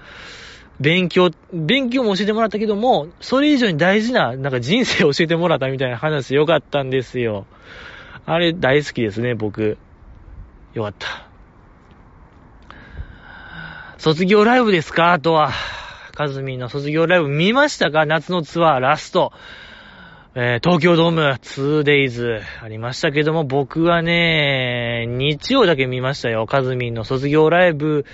勉強、勉強も教えてもらったけども、それ以上に大事な、なんか人生を教えてもらったみたいな話よかったんですよ。あれ大好きですね、僕。よかった。卒業ライブですか？あとは。カズミンの卒業ライブ見ましたか？夏のツアーラスト。えー、東京ドーム 2days ありましたけども、僕はね、日曜だけ見ましたよ。カズミンの卒業ライブ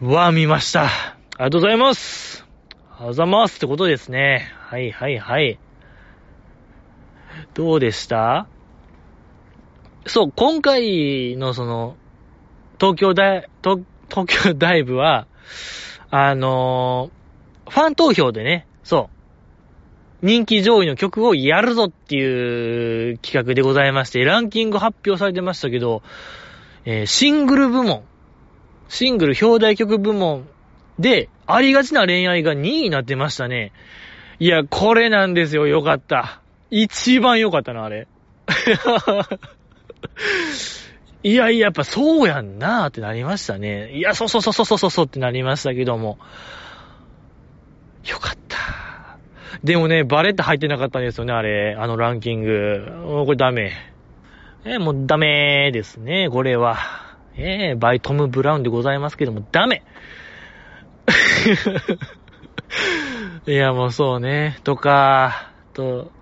は見ました。ありがとうございます。あざますってことですね。はいはいはい。どうでした？そう、今回のその、東京大、東東京大ブは、あのー、ファン投票でね、そう、人気上位の曲をやるぞっていう企画でございまして、ランキング発表されてましたけど、えー、シングル部門、シングル表題曲部門で、ありがちな恋愛が2位になってましたね。いや、これなんですよ。よかった。一番よかったな、あれ。いやいや、やっぱそうやんなーってなりましたね。いや、そうそうそうそうそうそうってなりましたけども。よかった。でもね、バレット入ってなかったんですよね、あれ。あのランキング。これダメ。えー、もうダメですね、これは。えー、バイトム・ブラウンでございますけども、ダメ いや、もうそうね。とか、と、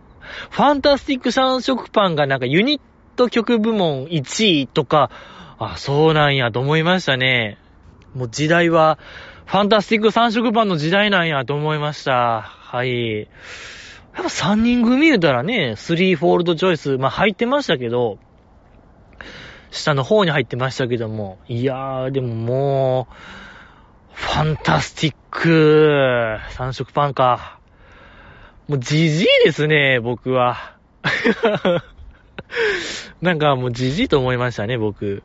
Fantastic 三色パンがなんかユニット曲部門1位とか、あ、そうなんやと思いましたね。もう時代は、 Fantastic 三色パンの時代なんやと思いました。はい。やっぱ3人組言うたらね、 Threefold choice、まあ入ってましたけど、下の方に入ってましたけども、いやー、でももう、 Fantastic、三色パンか。もうじじいですね、僕は。なんかもうじじいと思いましたね、僕。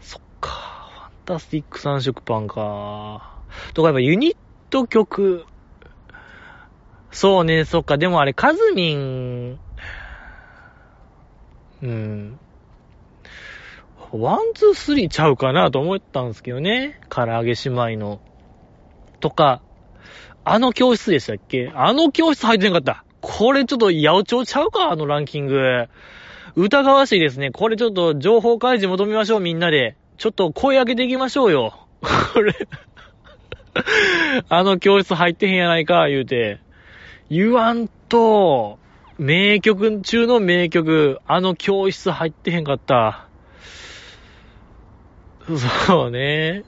そっか、 Fantastic 三色パンか。とかやっぱユニット曲。そうね、そっか、でもあれ、かずみん、うん。 One, two, three ちゃうかなと思ったんですけどね。唐揚げ姉妹の。とか、あの教室でしたっけ？あの教室入ってなかった。これちょっと八百長ちゃうかあのランキング。疑わしいですね。これちょっと情報開示求めましょう、みんなで。ちょっと声上げていきましょうよ。これあの教室入ってへんやないか、言うて。言わんと、名曲中の名曲、あの教室入ってへんかった。そうね。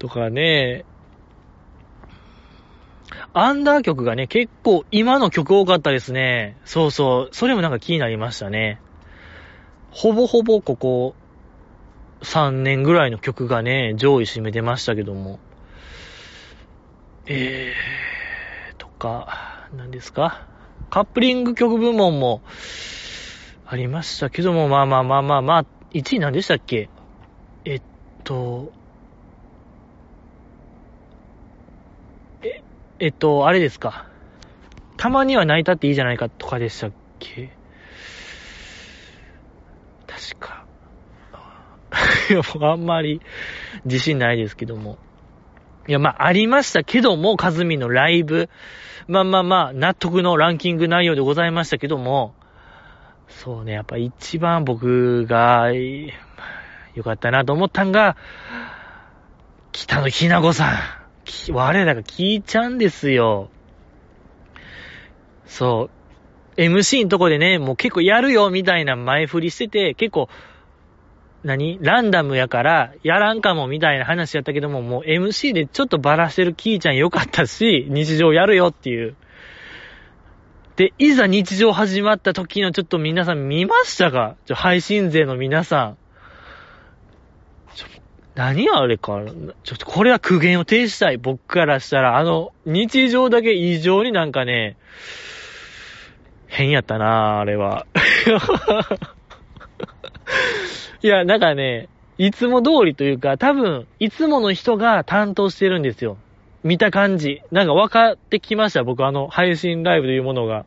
とかね。アンダー曲がね、結構今の曲多かったですね。そうそう。それもなんか気になりましたね。ほぼほぼここ3年ぐらいの曲がね、上位占めてましたけども。えー、とか、何ですかカップリング曲部門もありましたけども、まあまあまあまあまあ、1位何でしたっけ？えっと、え、っと、あれですか。たまには泣いたっていいじゃないかとかでしたっけ確か。いや、もうあんまり自信ないですけども。いや、まあ、ありましたけども、カズミのライブ。まあまあまあ、納得のランキング内容でございましたけども、そうね、やっぱ一番僕が良かったなと思ったんが、北野ひな子さん。我らが聞いちゃうんですよ。そう。MC のとこでね、もう結構やるよみたいな前振りしてて、結構、何？ランダムやから、やらんかもみたいな話やったけども、もう MC でちょっとバラしてるキーちゃんよかったし、日常やるよっていう。で、いざ日常始まった時のちょっと皆さん見ましたか？ちょ配信勢の皆さん。何あれかちょっとこれは苦言を呈したい。僕からしたら、あの、日常だけ異常になんかね、変やったなあれは。いや、なんかね、いつも通りというか、多分、いつもの人が担当してるんですよ。見た感じ。なんか分かってきました、僕、あの、配信ライブというものが。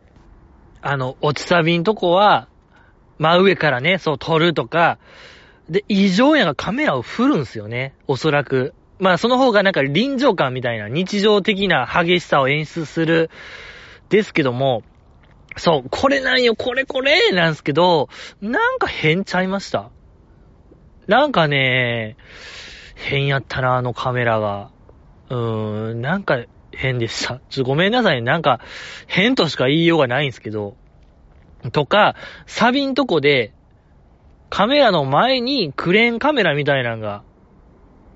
あの、落ちサビんとこは、真上からね、そう撮るとか、で、異常やがカメラを振るんすよね、おそらく。まあ、その方がなんか臨場感みたいな、日常的な激しさを演出する、ですけども、そう、これなんよ、これこれなんすけど、なんか変ちゃいました。なんかね、変やったな、あのカメラが。うーん、なんか変でした。ちょっとごめんなさい。なんか、変としか言いようがないんですけど。とか、サビんとこで、カメラの前にクレーンカメラみたいなのが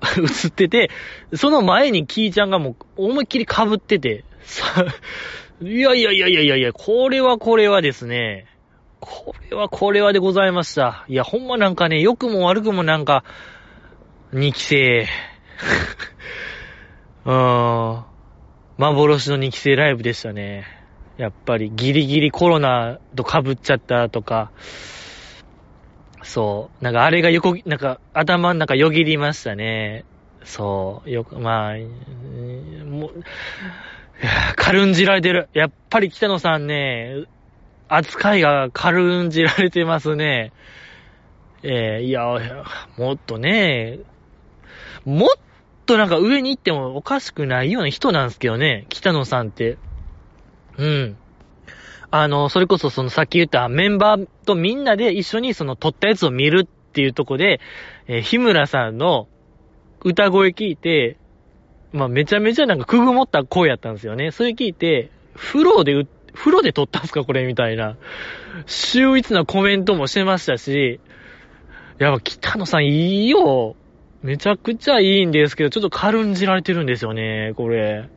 映ってて、その前にキーちゃんがもう思いっきり被ってて、いやいやいやいやいやいや、これはこれはですね、これはこれはでございました。いや、ほんまなんかね、良くも悪くもなんか、二期生。うーん。幻の2期生ライブでしたね。やっぱりギリギリコロナと被っちゃったとか、そう。なんかあれが横、なんか頭の中よぎりましたね。そう。よく、まあ、もう、軽んじられてる。やっぱり北野さんね、扱いが軽んじられてますね。えー、いや、もっとね、もっとなんか上に行ってもおかしくないような人なんですけどね、北野さんって。うん。あの、それこそそのさっき言ったメンバーとみんなで一緒にその撮ったやつを見るっていうとこで、えー、日村さんの歌声聞いて、まあめちゃめちゃなんかくぐもった声やったんですよね。それ聞いて、風呂で、風呂で撮ったんすかこれみたいな。秀逸なコメントもしてましたし、やっぱ北野さんいいよ。めちゃくちゃいいんですけど、ちょっと軽んじられてるんですよね、これ。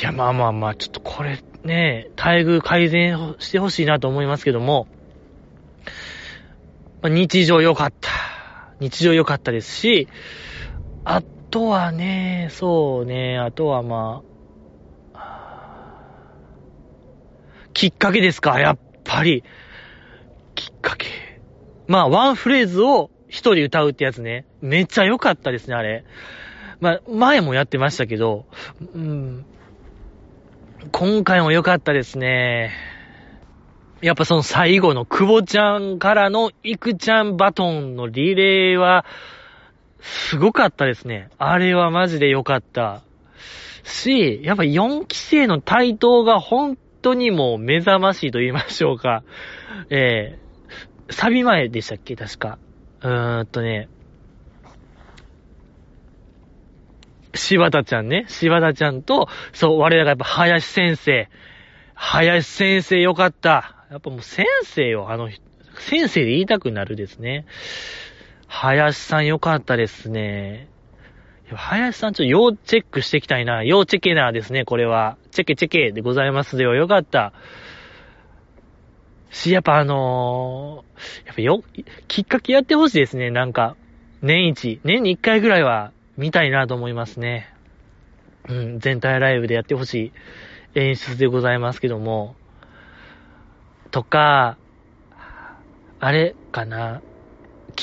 いや、まあまあまあ、ちょっとこれね、待遇改善してほしいなと思いますけども、まあ、日常良かった。日常良かったですし、あとはね、そうね、あとはまあ、きっかけですか、やっぱり。きっかけ。まあ、ワンフレーズを一人歌うってやつね。めっちゃ良かったですね、あれ。まあ、前もやってましたけど、うん。今回も良かったですね。やっぱその最後の久保ちゃんからのイクちゃんバトンのリレーは、すごかったですね。あれはマジで良かった。し、やっぱ4期生の台頭が本当にもう目覚ましいと言いましょうか。えー、サビ前でしたっけ？確か。うーんとね、柴田ちゃんね、柴田ちゃんと、そう、我らがやっぱ林先生。林先生よかった。やっぱもう先生よ、あの、先生で言いたくなるですね。林さんよかったですね。林さんちょっと要チェックしていきたいな。要チェケナーですね、これは。チェケチェケでございますよ。よかった。し、やっぱあのー、やっぱよ、きっかけやってほしいですね、なんか。年一、年に一回ぐらいは見たいなと思いますね。うん、全体ライブでやってほしい演出でございますけども。とか、あれかな。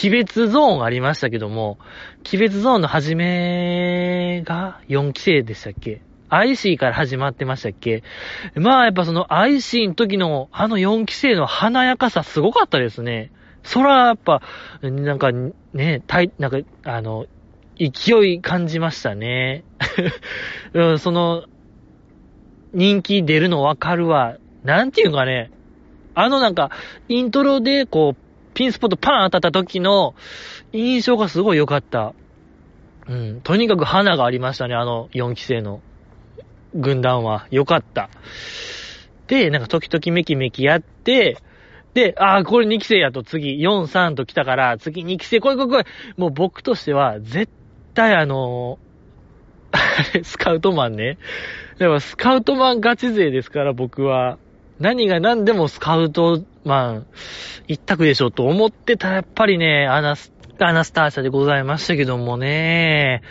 鬼別ゾーンありましたけども、鬼別ゾーンの始めが4期生でしたっけ？IC から始まってましたっけ？まあやっぱその IC の時のあの4期生の華やかさすごかったですね。そらやっぱ、なんかね、たい、なんか、あの、勢い感じましたね。うん、その、人気出るのわかるわ。なんていうかね、あのなんか、イントロでこう、ピンスポットパン当たった時の印象がすごい良かった。うん。とにかく花がありましたね、あの4期生の軍団は。良かった。で、なんか時々メキメキやって、で、ああ、これ2期生やと次4、3と来たから、次2期生来い来い来い。もう僕としては、絶対あの、スカウトマンね。でもスカウトマンガチ勢ですから、僕は。何が何でもスカウトマン一択でしょと思ってたらやっぱりね、アナス、アナスターシャでございましたけどもね。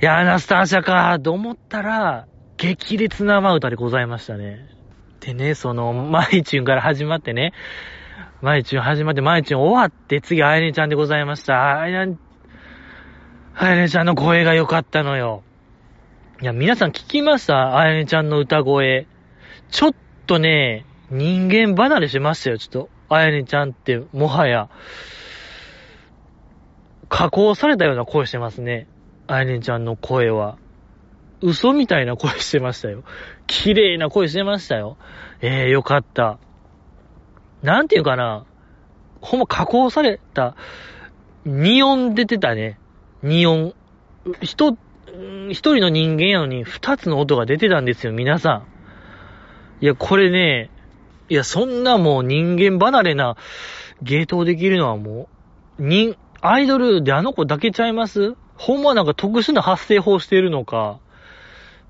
いや、アナスターシャかと思ったら、激烈なマウタでございましたね。でね、その、マイチュンから始まってね、マイチュン始まって、マイチュン終わって、次、あやねちゃんでございました。あやね、あやねちゃんの声が良かったのよ。いや、皆さん聞きました？あやねちゃんの歌声。ちょっとね、人間離れしましたよ、ちょっと。あやねちゃんって、もはや、加工されたような声してますね。あやねちゃんの声は。嘘みたいな声してましたよ。綺麗な声してましたよ。ええー、よかった。なんていうかな。ほんま加工された、ニオン出てたね。ニオン。一、一人の人間やのに二つの音が出てたんですよ、皆さん。いや、これね、いや、そんなもう人間離れな芸当できるのはもう、人、アイドルであの子だけちゃいます？ほんまなんか特殊な発声法してるのか、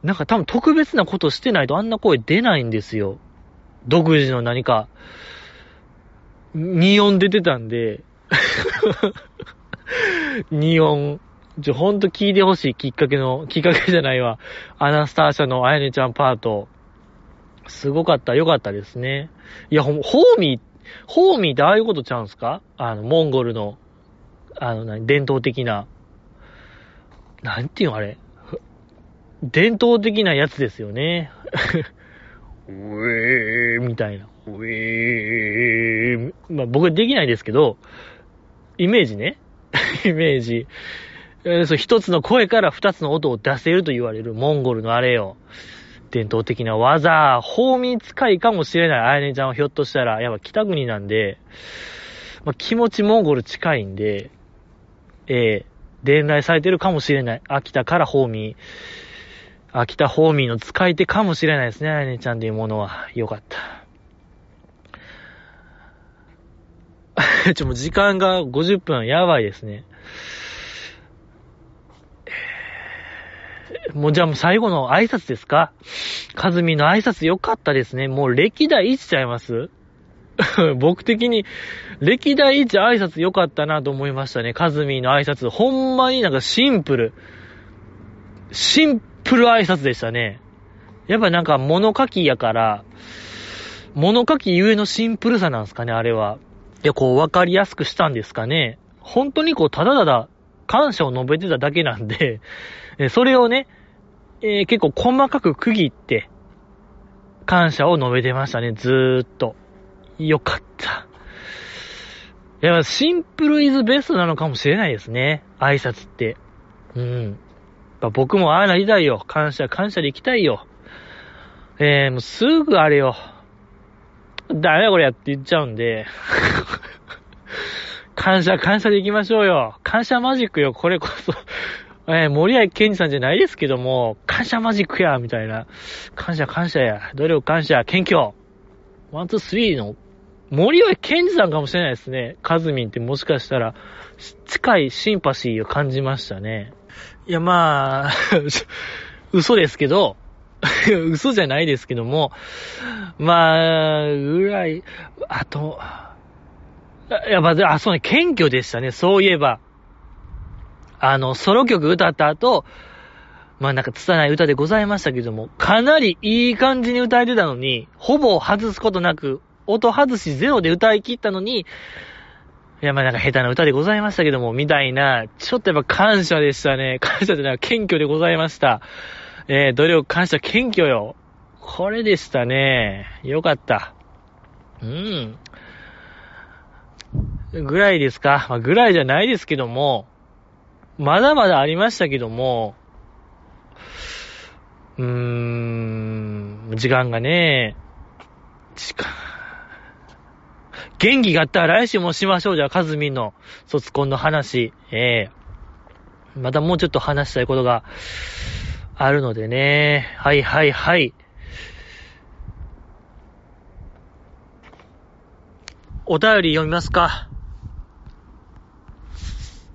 なんか多分特別なことしてないとあんな声出ないんですよ。独自の何か、ニオン出てたんで、ニオン、ちょ、ほんと聞いてほしいきっかけの、きっかけじゃないわ。アナスターシャのあやねちゃんパート。すごかった、よかったですね。いや、ほ、ホーミー、ホーミーってああいうことちゃうんすか？あの、モンゴルの、あの、何、伝統的な、なんていうのあれ。伝統的なやつですよね。ウェーみたいな。ウェーまあ僕はできないですけど、イメージね。イメージ。そう、一つの声から二つの音を出せると言われるモンゴルのあれよ。伝統的な技、法味使いかもしれない。あやねちゃんはひょっとしたら、やっぱ北国なんで、まあ、気持ちモンゴル近いんで、えー、伝来されてるかもしれない。秋田からホーミー、秋田ホーミーの使い手かもしれないですね、あやねちゃんというものは。よかった。ちょ、もう時間が50分、やばいですね。もうじゃあもう最後の挨拶ですか？かずみの挨拶良かったですね。もう歴代1ちゃいます？僕的に、歴代一挨拶良かったなと思いましたね。カズミの挨拶。ほんまになんかシンプル。シンプル挨拶でしたね。やっぱなんか物書きやから、物書きゆえのシンプルさなんですかね、あれは。いや、こう分かりやすくしたんですかね。本当にこう、ただただ感謝を述べてただけなんで、それをね、えー、結構細かく区切って、感謝を述べてましたね、ずーっと。よかった。いや、シンプルイズベストなのかもしれないですね。挨拶って。うん。僕もああなりたいよ。感謝、感謝で行きたいよ。えー、もうすぐあれよ。ダメだこれやって言っちゃうんで。感謝、感謝で行きましょうよ。感謝マジックよ。これこそえー、森谷健二さんじゃないですけども、感謝マジックや、みたいな。感謝感謝や。努力感謝、謙虚。ワン、ツー、スリーの森尾健二さんかもしれないですね。カズミンってもしかしたら、近いシンパシーを感じましたね。いや、まあ 嘘ですけど、嘘じゃないですけども、まあ、ぐらい、あと、やっぱ、あ、そうね、謙虚でしたね、そういえば。あの、ソロ曲歌った後、まあなんか拙い歌でございましたけども、かなりいい感じに歌えてたのに、ほぼ外すことなく音外しゼロで歌い切ったのに、いや、まあなんか下手な歌でございましたけども、みたいな、ちょっとやっぱ感謝でしたね。感謝でな謙虚でございました。えー、努力感謝謙虚よ。これでしたね。よかった。うん。ぐらいですか。まあ、ぐらいじゃないですけども、まだまだありましたけども、うーん、時間がね、時間、元気があったら来週もしましょう。じゃあ、カズミンの卒コンの話。ええー、またもうちょっと話したいことがあるのでね。はいはいはい。お便り読みますか。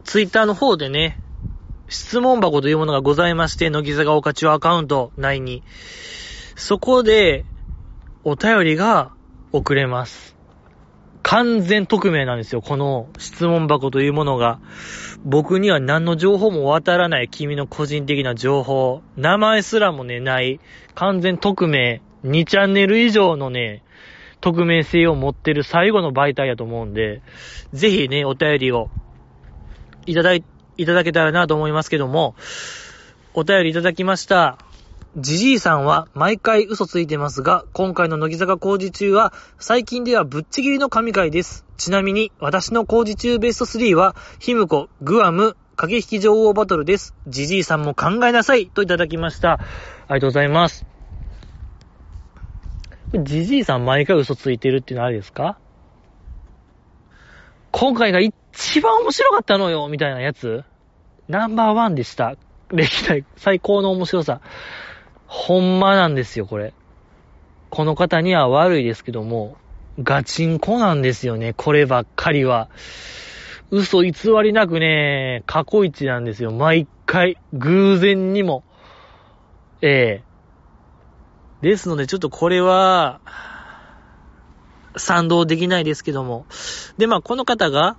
ツイッターの方でね、質問箱というものがございまして、乃木坂岡中アカウント内に。そこで、お便りが送れます。完全匿名なんですよ、この質問箱というものが。僕には何の情報も渡らない君の個人的な情報。名前すらもね、ない。完全匿名。2チャンネル以上のね、匿名性を持ってる最後の媒体やと思うんで、ぜひね、お便りをいただい、いただけたらなと思いますけども、お便りいただきました。ジジイさんは毎回嘘ついてますが、今回の乃木坂工事中は、最近ではぶっちぎりの神回です。ちなみに、私の工事中ベスト3は、ヒムコ、グアム、駆け引き女王バトルです。ジジイさんも考えなさいといただきました。ありがとうございます。ジジイさん毎回嘘ついてるっていうのはあれですか？今回が一番面白かったのよみたいなやつナンバーワンでした。歴代最高の面白さ。ほんまなんですよ、これ。この方には悪いですけども、ガチンコなんですよね、こればっかりは。嘘偽りなくね、過去一なんですよ。毎回、偶然にも。ええですので、ちょっとこれは、賛同できないですけども。で、まあ、この方が、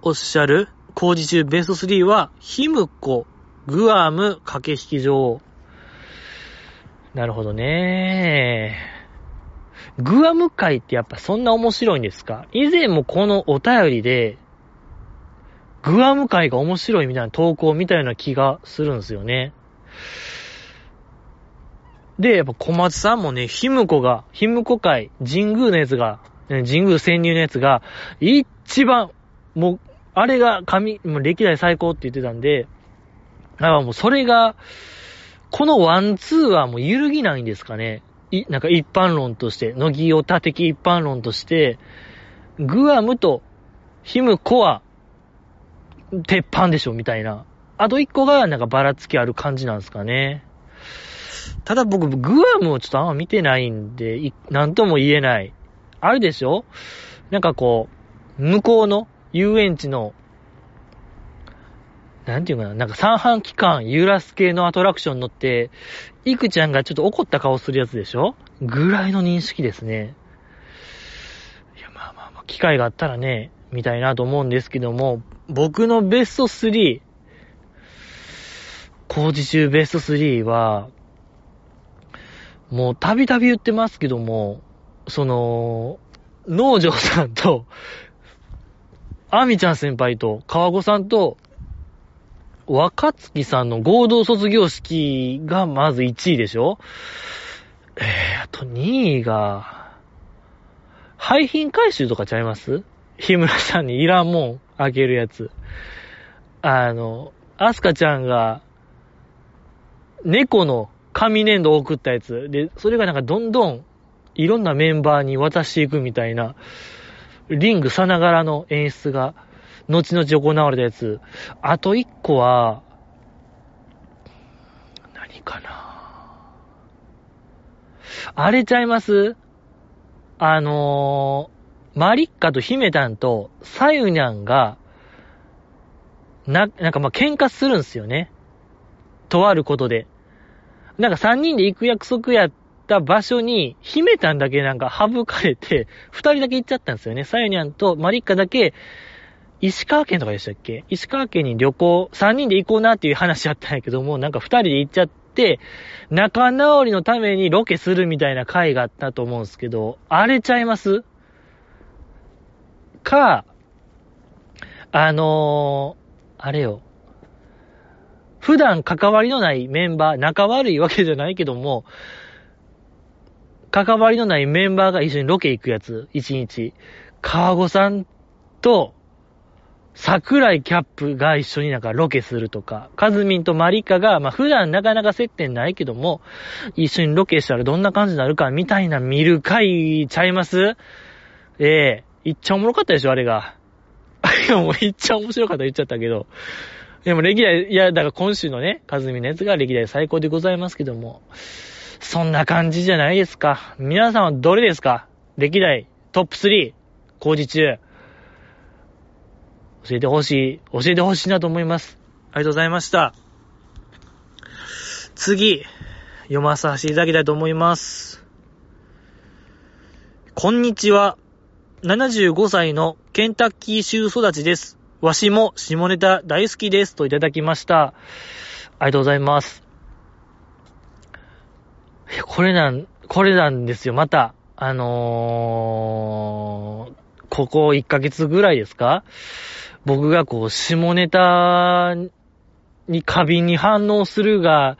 おっしゃる、工事中ベスト3は、ヒムコ、グアム駆け引き場。なるほどね。グアム会ってやっぱそんな面白いんですか？以前もこのお便りで、グアム会が面白いみたいな投稿みたいな気がするんですよね。で、やっぱ小松さんもね、ヒムコが、ヒムコ会、神宮のやつが、神宮潜入のやつが、一番、もう、あれが神、もう歴代最高って言ってたんで、だからもうそれが、このワンツーはもう揺るぎないんですかね。い、なんか一般論として、乃木オタ的一般論として、グアムとヒムコは、鉄板でしょ、みたいな。あと一個が、なんかばらつきある感じなんですかね。ただ僕、グアムをちょっとあんま見てないんで、なんとも言えない。あるでしょ？なんかこう、向こうの遊園地の、なんていうかな、なんか三半期間揺らす系のアトラクション乗って、いくちゃんがちょっと怒った顔するやつでしょ？ぐらいの認識ですね。いや、まあまあまあ、機会があったらね、見たいなと思うんですけども、僕のベスト3、工事中ベスト3は、もうたびたび言ってますけども、その、農場さんと、アミちゃん先輩と、川子さんと、若月さんの合同卒業式がまず1位でしょ？えー、あと2位が、廃品回収とかちゃいます？日村さんにいらんもんあげるやつ。あの、アスカちゃんが、猫の紙粘土を送ったやつ。で、それがなんかどんどんいろんなメンバーに渡していくみたいな、リングさながらの演出が、後々行われたやつ。あと一個は、何かなあれちゃいます？あのー、マリッカとヒメタンとサユニャンが、な、なんかま喧嘩するんすよね。とあることで。なんか三人で行く約束やった場所に、秘めたんだけなんか省かれて、二人だけ行っちゃったんですよね。サヨニャンとマリッカだけ、石川県とかでしたっけ？石川県に旅行、三人で行こうなっていう話あったんやけども、なんか二人で行っちゃって、仲直りのためにロケするみたいな回があったと思うんですけど、あれちゃいます？か、あのー、あれよ。普段関わりのないメンバー、仲悪いわけじゃないけども、関わりのないメンバーが一緒にロケ行くやつ、一日。川子さんと、桜井キャップが一緒になんかロケするとか、カズミンとマリカが、まあ普段なかなか接点ないけども、一緒にロケしたらどんな感じになるかみたいな見る回ちゃいます？ええー、いっちゃおもろかったでしょ、あれが。いや、もういっちゃ面白かった言っちゃったけど。でも歴代、いや、だから今週のね、カズミのやつが歴代最高でございますけども。そんな感じじゃないですか。皆さんはどれですか？歴代トップ3工事中。教えてほしい、教えてほしいなと思います。ありがとうございました。次、読まさせていただきたいと思います。こんにちは。75歳のケンタッキー州育ちです。わしも下ネタ大好きです。といただきました。ありがとうございます。これなん、これなんですよ、また。あのー、ここ1ヶ月ぐらいですか僕がこう、下ネタに過敏に反応するが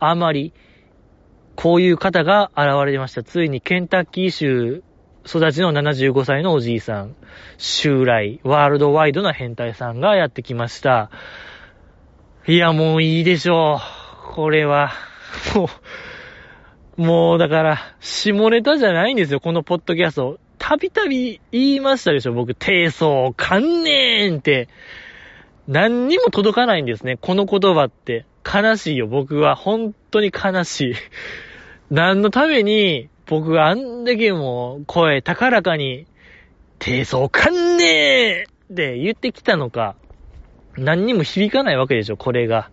あまり、こういう方が現れました。ついにケンタッキー州育ちの75歳のおじいさん、襲来、ワールドワイドな変態さんがやってきました。いや、もういいでしょう。これは。もう、もうだから、下ネタじゃないんですよ、このポッドキャスト。たびたび言いましたでしょ、僕、低層観念って。何にも届かないんですね、この言葉って。悲しいよ、僕は。本当に悲しい。何のために、僕があんだけも声高らかに、低層観念って言ってきたのか。何にも響かないわけでしょ、これが。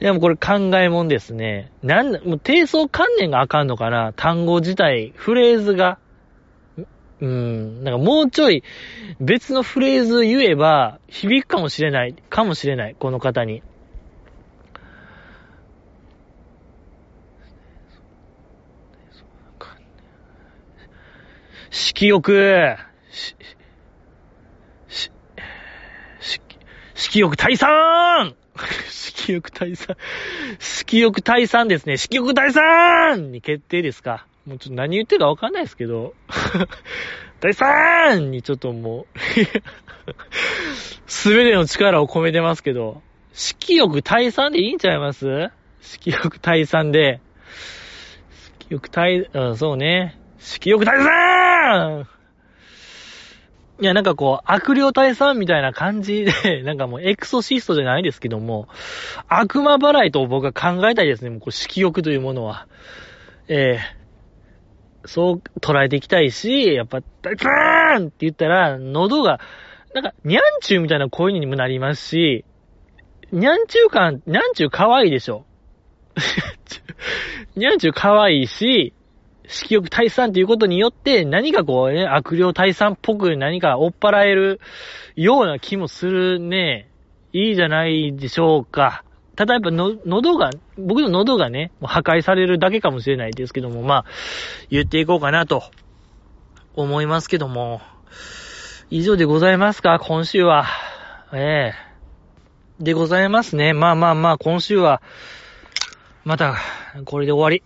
いや、もうこれ考えもんですね。なんだ、もう低層観念があかんのかな単語自体、フレーズが。うん、なんかもうちょい別のフレーズ言えば響くかもしれない、かもしれない、この方に。色欲、し、し、し、色欲退散色欲退散。色欲退散ですね。色欲退散に決定ですか？もうちょっと何言ってるかわかんないですけど。退散にちょっともう すべての力を込めてますけど、色欲退散でいいんちゃいます？色欲退散で、色欲退、うん、そうね。色欲退散いや、なんかこう、悪霊退散みたいな感じで、なんかもうエクソシストじゃないですけども、悪魔払いと僕は考えたいですね。もうこう色欲というものは。ええー、そう捉えていきたいし、やっぱ、ダーンって言ったら、喉が、なんか、ニャンチューみたいな声にもなりますし、ニャンチュー感、ニャンチュー可愛いでしょ。ニャンチュー可愛いし、色欲退散っていうことによって、何かこうね、悪霊退散っぽく何か追っ払えるような気もするね。いいじゃないでしょうか。ただやっぱの、喉が、僕の喉がね、破壊されるだけかもしれないですけども、まあ、言っていこうかなと、思いますけども、以上でございますか、今週は。ええでございますね。まあまあまあ、今週は、また、これで終わり。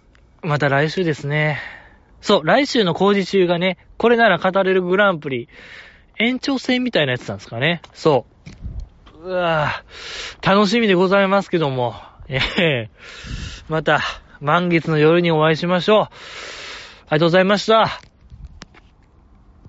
また来週ですね。そう、来週の工事中がね、これなら語れるグランプリ、延長戦みたいなやつなんですかね。そう。うわ、楽しみでございますけども、えー、また、満月の夜にお会いしましょう。ありがとうございました。